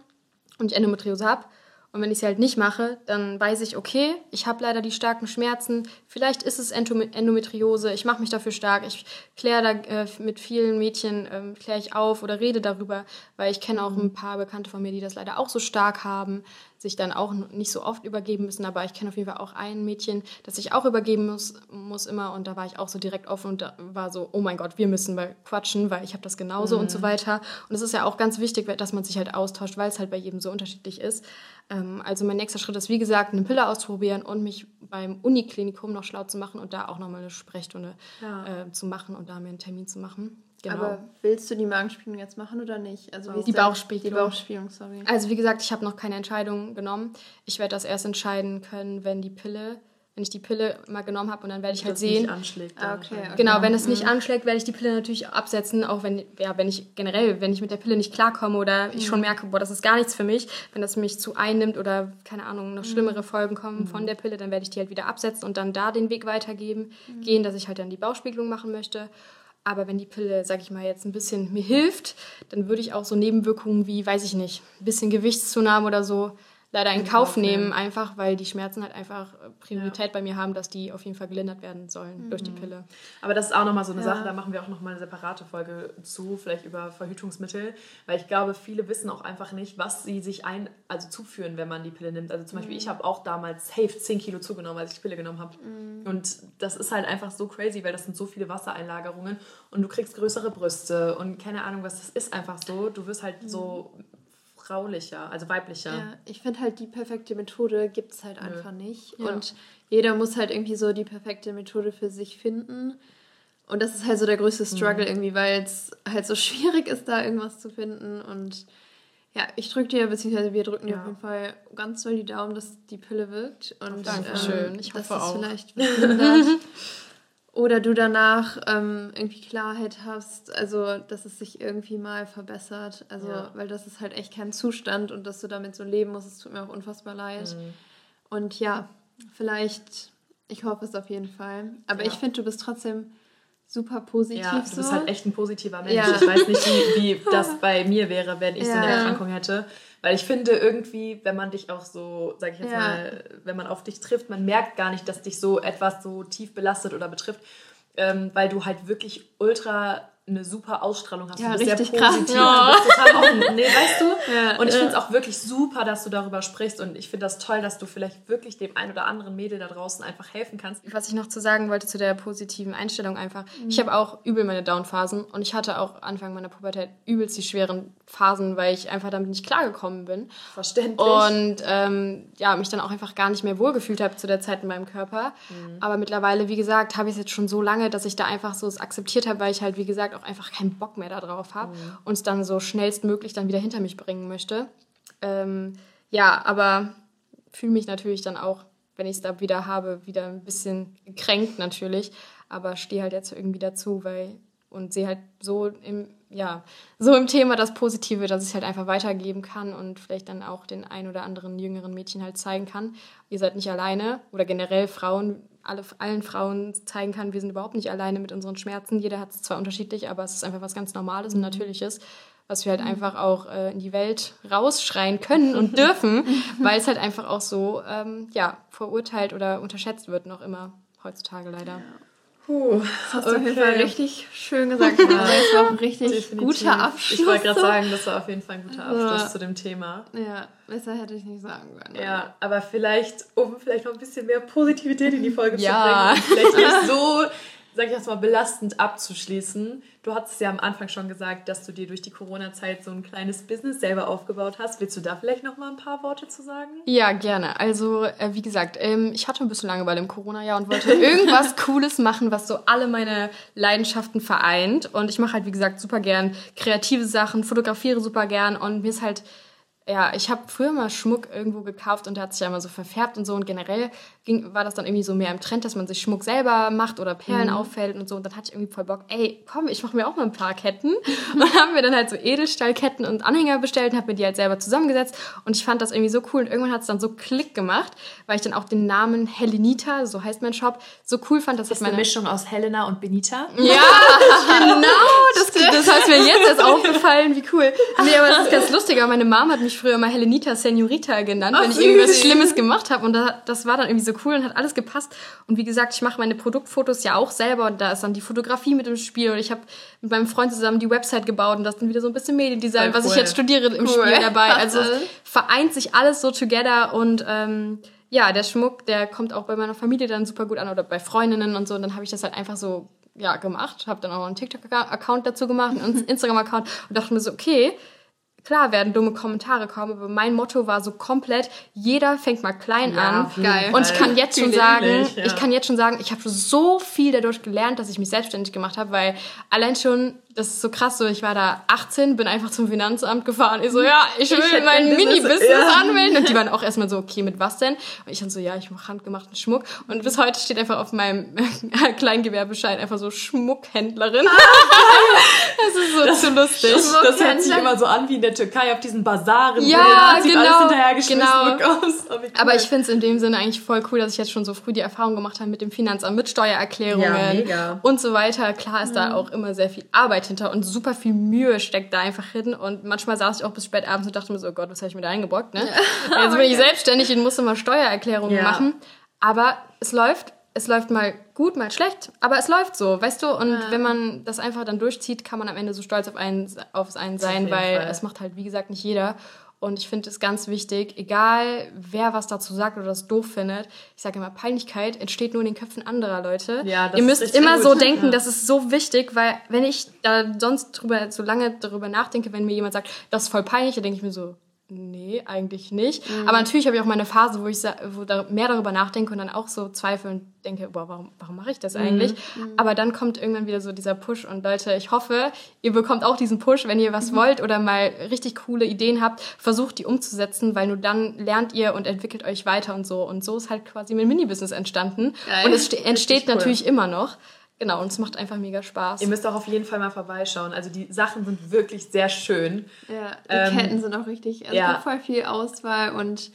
[SPEAKER 3] und ich Endometriose habe. Und wenn ich sie halt nicht mache, dann weiß ich, okay, ich habe leider die starken Schmerzen. Vielleicht ist es Endometriose. Ich mache mich dafür stark. Ich kläre da äh, mit vielen Mädchen ähm, kläre ich auf oder rede darüber, weil ich kenne auch mhm. ein paar Bekannte von mir, die das leider auch so stark haben sich dann auch nicht so oft übergeben müssen, aber ich kenne auf jeden Fall auch ein Mädchen, das sich auch übergeben muss, muss immer und da war ich auch so direkt offen und da war so, oh mein Gott, wir müssen mal quatschen, weil ich habe das genauso mhm. und so mhm. weiter. Und es ist ja auch ganz wichtig, dass man sich halt austauscht, weil es halt bei jedem so unterschiedlich ist. Ähm, also mein nächster Schritt ist, wie gesagt, eine Pille auszuprobieren und mich beim Uniklinikum noch schlau zu machen und da auch nochmal eine Sprechstunde ja. äh, zu machen und da mir einen Termin zu machen.
[SPEAKER 1] Genau. Aber willst du die Magenspiegelung jetzt machen oder nicht? Also
[SPEAKER 3] die Bauchspiegelung. Die Bauchspiegelung, sorry. Also wie gesagt, ich habe noch keine Entscheidung genommen. Ich werde das erst entscheiden können, wenn die Pille wenn ich die Pille mal genommen habe und dann werde ich halt das sehen. Nicht anschlägt, ah, okay, okay. Genau, wenn es nicht mhm. anschlägt, werde ich die Pille natürlich absetzen, auch wenn, ja, wenn ich generell, wenn ich mit der Pille nicht klarkomme oder mhm. ich schon mhm. merke, boah, das ist gar nichts für mich, wenn das mich zu einnimmt oder, keine Ahnung, noch schlimmere mhm. Folgen kommen mhm. von der Pille, dann werde ich die halt wieder absetzen und dann da den Weg weitergeben, mhm. gehen, dass ich halt dann die Bauchspiegelung machen möchte. Aber wenn die Pille, sag ich mal, jetzt ein bisschen mir hilft, dann würde ich auch so Nebenwirkungen wie, weiß ich nicht, ein bisschen Gewichtszunahme oder so leider in Kauf nehmen, einfach weil die Schmerzen halt einfach äh, Priorität ja. bei mir haben, dass die auf jeden Fall gelindert werden sollen mhm. durch die Pille.
[SPEAKER 2] Aber das ist auch nochmal so eine ja. Sache, da machen wir auch nochmal eine separate Folge zu, vielleicht über Verhütungsmittel, weil ich glaube, viele wissen auch einfach nicht, was sie sich ein, also zuführen, wenn man die Pille nimmt. Also zum Beispiel, mhm. ich habe auch damals safe 10 Kilo zugenommen, als ich die Pille genommen habe. Mhm. Und das ist halt einfach so crazy, weil das sind so viele Wassereinlagerungen und du kriegst größere Brüste und keine Ahnung, was das ist einfach so. Du wirst halt so mhm fraulicher, also weiblicher.
[SPEAKER 1] Ja, ich finde halt, die perfekte Methode gibt es halt Nö. einfach nicht. Ja. Und jeder muss halt irgendwie so die perfekte Methode für sich finden. Und das ist halt so der größte Struggle mhm. irgendwie, weil es halt so schwierig ist, da irgendwas zu finden. Und ja, ich drücke dir, beziehungsweise wir drücken dir auf jeden Fall ganz doll die Daumen, dass die Pille wirkt. Und Dankeschön, ähm, ich hoffe dass auch. vielleicht Oder du danach ähm, irgendwie Klarheit hast, also dass es sich irgendwie mal verbessert. Also, ja. weil das ist halt echt kein Zustand und dass du damit so leben musst, es tut mir auch unfassbar leid. Mhm. Und ja, vielleicht, ich hoffe es auf jeden Fall. Aber ja. ich finde, du bist trotzdem super positiv. Ja,
[SPEAKER 2] du bist halt echt ein positiver Mensch. Ja. Ich weiß nicht, wie, wie das bei mir wäre, wenn ich so eine Erkrankung hätte. Weil ich finde irgendwie, wenn man dich auch so, sag ich jetzt ja. mal, wenn man auf dich trifft, man merkt gar nicht, dass dich so etwas so tief belastet oder betrifft, ähm, weil du halt wirklich ultra eine super Ausstrahlung hast. Ja, du bist richtig sehr positiv. Krass. Du bist total offen. Nee, weißt du? Ja, und ich finde es auch wirklich super, dass du darüber sprichst. Und ich finde das toll, dass du vielleicht wirklich dem ein oder anderen Mädel da draußen einfach helfen kannst.
[SPEAKER 3] Was ich noch zu sagen wollte zu der positiven Einstellung einfach. Mhm. Ich habe auch übel meine Down-Phasen. Und ich hatte auch Anfang meiner Pubertät übelst die schweren Phasen, weil ich einfach damit nicht klargekommen bin. Verständlich. Und ähm, ja, mich dann auch einfach gar nicht mehr wohlgefühlt habe zu der Zeit in meinem Körper. Mhm. Aber mittlerweile, wie gesagt, habe ich es jetzt schon so lange, dass ich da einfach so es akzeptiert habe, weil ich halt, wie gesagt, auch einfach keinen Bock mehr darauf habe mhm. und es dann so schnellstmöglich dann wieder hinter mich bringen möchte. Ähm, ja, aber fühle mich natürlich dann auch, wenn ich es da wieder habe, wieder ein bisschen gekränkt natürlich, aber stehe halt jetzt irgendwie dazu, weil und sehe halt so im, ja, so im Thema das Positive, dass ich es halt einfach weitergeben kann und vielleicht dann auch den ein oder anderen jüngeren Mädchen halt zeigen kann. Ihr seid nicht alleine oder generell Frauen alle, allen Frauen zeigen kann, wir sind überhaupt nicht alleine mit unseren Schmerzen. Jeder hat es zwar unterschiedlich, aber es ist einfach was ganz Normales mhm. und Natürliches, was wir halt mhm. einfach auch äh, in die Welt rausschreien können und dürfen, weil es halt einfach auch so ähm, ja, verurteilt oder unterschätzt wird noch immer heutzutage leider. Ja. Puh, das hast
[SPEAKER 1] okay. auf jeden Fall richtig schön gesagt. Ja, das war auch ein richtig Definitiv.
[SPEAKER 2] guter Abschluss. Ich wollte gerade sagen, das war auf jeden Fall ein guter Abschluss ja. zu dem Thema.
[SPEAKER 1] Ja, besser hätte ich nicht sagen können.
[SPEAKER 2] Ja, aber vielleicht, um vielleicht noch ein bisschen mehr Positivität in die Folge ja. zu bringen, vielleicht nicht so sag ich jetzt mal, belastend abzuschließen. Du hattest ja am Anfang schon gesagt, dass du dir durch die Corona-Zeit so ein kleines Business selber aufgebaut hast. Willst du da vielleicht noch mal ein paar Worte zu sagen?
[SPEAKER 3] Ja, gerne. Also, äh, wie gesagt, ähm, ich hatte ein bisschen Langeweile im Corona-Jahr und wollte irgendwas Cooles machen, was so alle meine Leidenschaften vereint. Und ich mache halt, wie gesagt, super gern kreative Sachen, fotografiere super gern und mir ist halt ja, ich habe früher mal Schmuck irgendwo gekauft und der hat sich ja immer so verfärbt und so. Und generell ging, war das dann irgendwie so mehr im Trend, dass man sich Schmuck selber macht oder Perlen mhm. auffällt und so. Und dann hatte ich irgendwie voll Bock, ey, komm, ich mache mir auch mal ein paar Ketten. und haben mir dann halt so Edelstahlketten und Anhänger bestellt und habe mir die halt selber zusammengesetzt. Und ich fand das irgendwie so cool. Und irgendwann hat es dann so Klick gemacht, weil ich dann auch den Namen Helenita, so heißt mein Shop, so cool fand, dass
[SPEAKER 2] das
[SPEAKER 3] ist
[SPEAKER 2] meine... eine Mischung aus Helena und Benita. Ja,
[SPEAKER 3] genau. Das, das heißt mir jetzt erst aufgefallen, wie cool. Nee, aber das ist ganz lustig. Aber meine Mom hat mich früher mal Helenita Senorita genannt, Ach, wenn ich irgendwas Schlimmes gemacht habe. Und das war dann irgendwie so cool und hat alles gepasst. Und wie gesagt, ich mache meine Produktfotos ja auch selber und da ist dann die Fotografie mit im Spiel. Und ich habe mit meinem Freund zusammen die Website gebaut und das dann wieder so ein bisschen Mediendesign, cool. was ich jetzt studiere im cool. Spiel dabei. Also vereint sich alles so together und ähm, ja, der Schmuck, der kommt auch bei meiner Familie dann super gut an oder bei Freundinnen und so. Und dann habe ich das halt einfach so ja, gemacht, habe dann auch einen TikTok-Account dazu gemacht, einen Instagram-Account und dachte mir so, okay, klar werden dumme Kommentare kommen, aber mein Motto war so komplett, jeder fängt mal klein ja, an. Geil. Und ich kann jetzt schon sagen, ähnlich, ja. ich kann jetzt schon sagen, ich habe so viel dadurch gelernt, dass ich mich selbstständig gemacht habe, weil allein schon das ist so krass, so ich war da 18, bin einfach zum Finanzamt gefahren. Ich so, ja, ich will ich mein Mini-Business ja. anmelden. Und die waren auch erstmal so, okay, mit was denn? Und ich dann so, ja, ich mache handgemachten Schmuck. Und bis heute steht einfach auf meinem Kleingewerbeschein einfach so Schmuckhändlerin. das ist so das, zu lustig.
[SPEAKER 2] Das, das hört sich immer so an wie in der Türkei auf diesen Basaren. Ja, genau. Alles
[SPEAKER 3] hinterhergeschmissen genau. bekommst. Aber, cool. Aber ich finde es in dem Sinne eigentlich voll cool, dass ich jetzt schon so früh die Erfahrung gemacht habe mit dem Finanzamt, mit Steuererklärungen ja, und so weiter. Klar ist mhm. da auch immer sehr viel Arbeit Arbeit hinter und super viel Mühe steckt da einfach hin. Und manchmal saß ich auch bis spät abends und dachte mir so, oh Gott, was habe ich mir da eingebockt, ne? Ja. Jetzt bin ich selbstständig und muss immer Steuererklärungen ja. machen. Aber es läuft, es läuft mal gut, mal schlecht, aber es läuft so, weißt du? Und ja. wenn man das einfach dann durchzieht, kann man am Ende so stolz auf einen, auf einen sein, weil Fall. es macht halt, wie gesagt, nicht jeder. Und ich finde es ganz wichtig, egal wer was dazu sagt oder das doof findet, ich sage immer, Peinlichkeit entsteht nur in den Köpfen anderer Leute. Ja, das Ihr müsst immer gut. so denken, ja. das ist so wichtig, weil wenn ich da sonst drüber, so lange darüber nachdenke, wenn mir jemand sagt, das ist voll peinlich, dann denke ich mir so, Nee, eigentlich nicht. Mhm. Aber natürlich habe ich auch meine Phase, wo ich wo da mehr darüber nachdenke und dann auch so zweifle und denke, boah, warum, warum mache ich das eigentlich? Mhm. mhm. Aber dann kommt irgendwann wieder so dieser Push und Leute, ich hoffe, ihr bekommt auch diesen Push, wenn ihr was mhm. wollt oder mal richtig coole Ideen habt, versucht die umzusetzen, weil nur dann lernt ihr und entwickelt euch weiter und so. Und so ist halt quasi mein Mini-Business entstanden. Geil. Und es entsteht cool. natürlich immer noch. Genau, und es macht einfach mega Spaß.
[SPEAKER 2] Ihr müsst auch auf jeden Fall mal vorbeischauen. Also die Sachen sind wirklich sehr schön.
[SPEAKER 1] Ja, die ähm, Ketten sind auch richtig, also ja. voll viel Auswahl und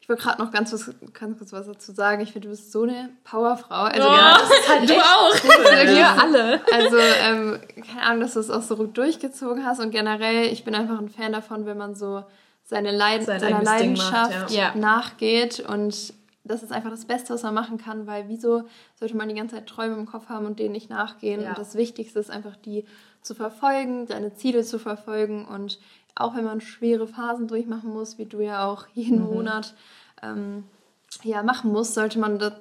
[SPEAKER 1] ich wollte gerade noch ganz, was, ganz kurz was dazu sagen. Ich finde, du bist so eine Powerfrau. Also oh, ja, das ist halt du auch. Cool. Wir alle. Also ähm, keine Ahnung, dass du es auch so gut durchgezogen hast und generell, ich bin einfach ein Fan davon, wenn man so seine Leid Sein seiner Leidenschaft macht, ja. nachgeht und das ist einfach das Beste, was man machen kann, weil wieso sollte man die ganze Zeit Träume im Kopf haben und denen nicht nachgehen? Ja. Und das Wichtigste ist einfach, die zu verfolgen, deine Ziele zu verfolgen und auch wenn man schwere Phasen durchmachen muss, wie du ja auch jeden mhm. Monat ähm, ja, machen musst, sollte man das,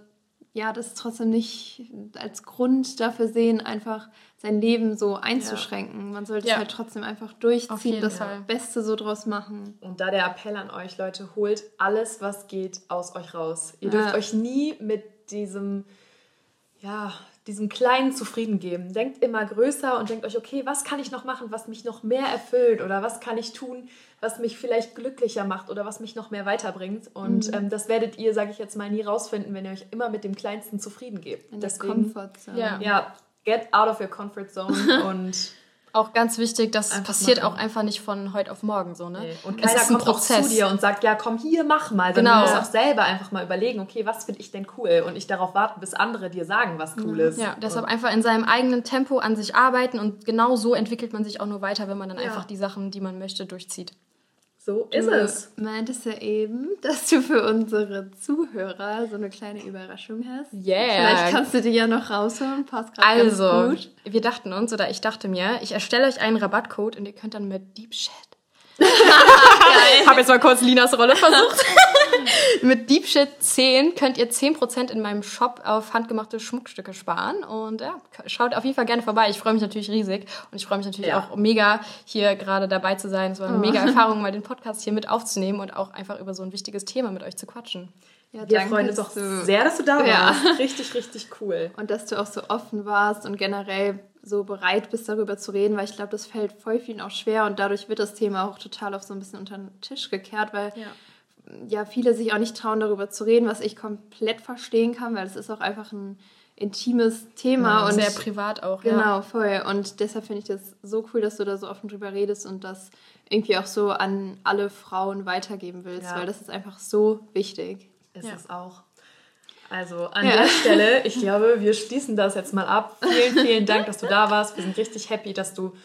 [SPEAKER 1] ja, das trotzdem nicht als Grund dafür sehen, einfach sein Leben so einzuschränken. Ja. Man sollte ja. es halt trotzdem einfach durchziehen, das Fall. Beste so draus machen.
[SPEAKER 2] Und da der Appell an euch, Leute, holt alles, was geht, aus euch raus. Ihr dürft euch nie mit diesem, ja, diesem Kleinen zufrieden geben. Denkt immer größer und denkt euch, okay, was kann ich noch machen, was mich noch mehr erfüllt oder was kann ich tun, was mich vielleicht glücklicher macht oder was mich noch mehr weiterbringt. Und mhm. ähm, das werdet ihr, sage ich jetzt mal, nie rausfinden, wenn ihr euch immer mit dem Kleinsten zufrieden gebt. In der Comfortzone. Ja. ja, get out of your comfort zone und
[SPEAKER 3] auch ganz wichtig, das einfach passiert machen. auch einfach nicht von heute auf morgen so, ne? Nee.
[SPEAKER 2] Und keiner kommt Prozess. auch zu dir und sagt, ja, komm hier, mach mal. Genau. Du musst auch selber einfach mal überlegen, okay, was finde ich denn cool? Und nicht darauf warten, bis andere dir sagen, was cool ist.
[SPEAKER 3] Ja, deshalb und einfach in seinem eigenen Tempo an sich arbeiten und genau so entwickelt man sich auch nur weiter, wenn man dann ja. einfach die Sachen, die man möchte, durchzieht.
[SPEAKER 1] So ist es. Du meintest ja eben, dass du für unsere Zuhörer so eine kleine Überraschung hast. Yeah. Vielleicht kannst du die ja noch rausholen. Passt gerade
[SPEAKER 3] Also, gut. wir dachten uns, oder ich dachte mir, ich erstelle euch einen Rabattcode und ihr könnt dann mit Deep Shit habe jetzt mal kurz Linas Rolle versucht. Mit Deepshit 10 könnt ihr 10% in meinem Shop auf handgemachte Schmuckstücke sparen. Und ja, schaut auf jeden Fall gerne vorbei. Ich freue mich natürlich riesig. Und ich freue mich natürlich ja. auch mega, hier gerade dabei zu sein. Es war eine oh. mega Erfahrung, mal den Podcast hier mit aufzunehmen und auch einfach über so ein wichtiges Thema mit euch zu quatschen.
[SPEAKER 2] Ja, wir freuen uns auch sehr, dass du da warst. Ja. Richtig, richtig cool.
[SPEAKER 1] Und dass du auch so offen warst und generell so bereit bist, darüber zu reden, weil ich glaube, das fällt voll vielen auch schwer und dadurch wird das Thema auch total auf so ein bisschen unter den Tisch gekehrt, weil ja. ja viele sich auch nicht trauen, darüber zu reden, was ich komplett verstehen kann, weil es ist auch einfach ein intimes Thema ja, und
[SPEAKER 3] sehr privat auch.
[SPEAKER 1] Genau, ja. voll. Und deshalb finde ich das so cool, dass du da so offen drüber redest und das irgendwie auch so an alle Frauen weitergeben willst, ja. weil das ist einfach so wichtig.
[SPEAKER 2] Ist es auch. Also an ja. der Stelle, ich glaube, wir schließen das jetzt mal ab. Vielen, vielen Dank, dass du da warst. Wir sind richtig happy, dass du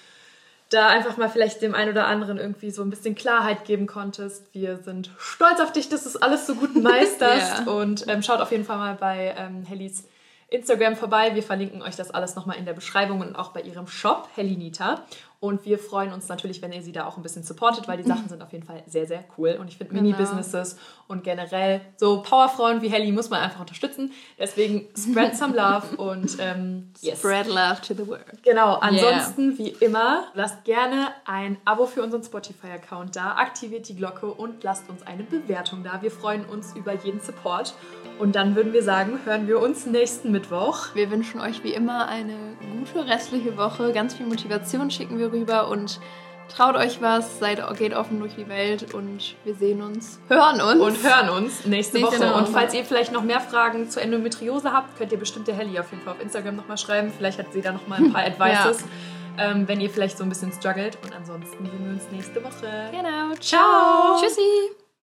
[SPEAKER 2] da einfach mal vielleicht dem einen oder anderen irgendwie so ein bisschen Klarheit geben konntest. Wir sind stolz auf dich, dass du es alles so gut meisterst. ja. Und ähm, schaut auf jeden Fall mal bei ähm, Hellis Instagram vorbei. Wir verlinken euch das alles nochmal in der Beschreibung und auch bei ihrem Shop, Hellinita. Und wir freuen uns natürlich, wenn ihr sie da auch ein bisschen supportet, weil die Sachen sind auf jeden Fall sehr, sehr cool. Und ich finde genau. Mini-Businesses und generell so Powerfrauen wie Helly muss man einfach unterstützen. Deswegen spread some love und ähm,
[SPEAKER 1] yes. spread love to the world.
[SPEAKER 2] Genau. Ansonsten, yeah. wie immer, lasst gerne ein Abo für unseren Spotify-Account da, aktiviert die Glocke und lasst uns eine Bewertung da. Wir freuen uns über jeden Support. Und dann würden wir sagen, hören wir uns nächsten Mittwoch.
[SPEAKER 1] Wir wünschen euch wie immer eine gute restliche Woche. Ganz viel Motivation schicken wir rüber und traut euch was, seid, geht offen durch die Welt und wir sehen uns, hören uns.
[SPEAKER 2] Und hören uns nächste, nächste Woche. Woche. Und falls ihr vielleicht noch mehr Fragen zur Endometriose habt, könnt ihr bestimmt der Helly auf jeden Fall auf Instagram nochmal schreiben. Vielleicht hat sie da nochmal ein paar Advices. ja. ähm, wenn ihr vielleicht so ein bisschen struggelt. Und ansonsten sehen wir uns nächste Woche.
[SPEAKER 1] Genau. Ciao.
[SPEAKER 3] Tschüssi.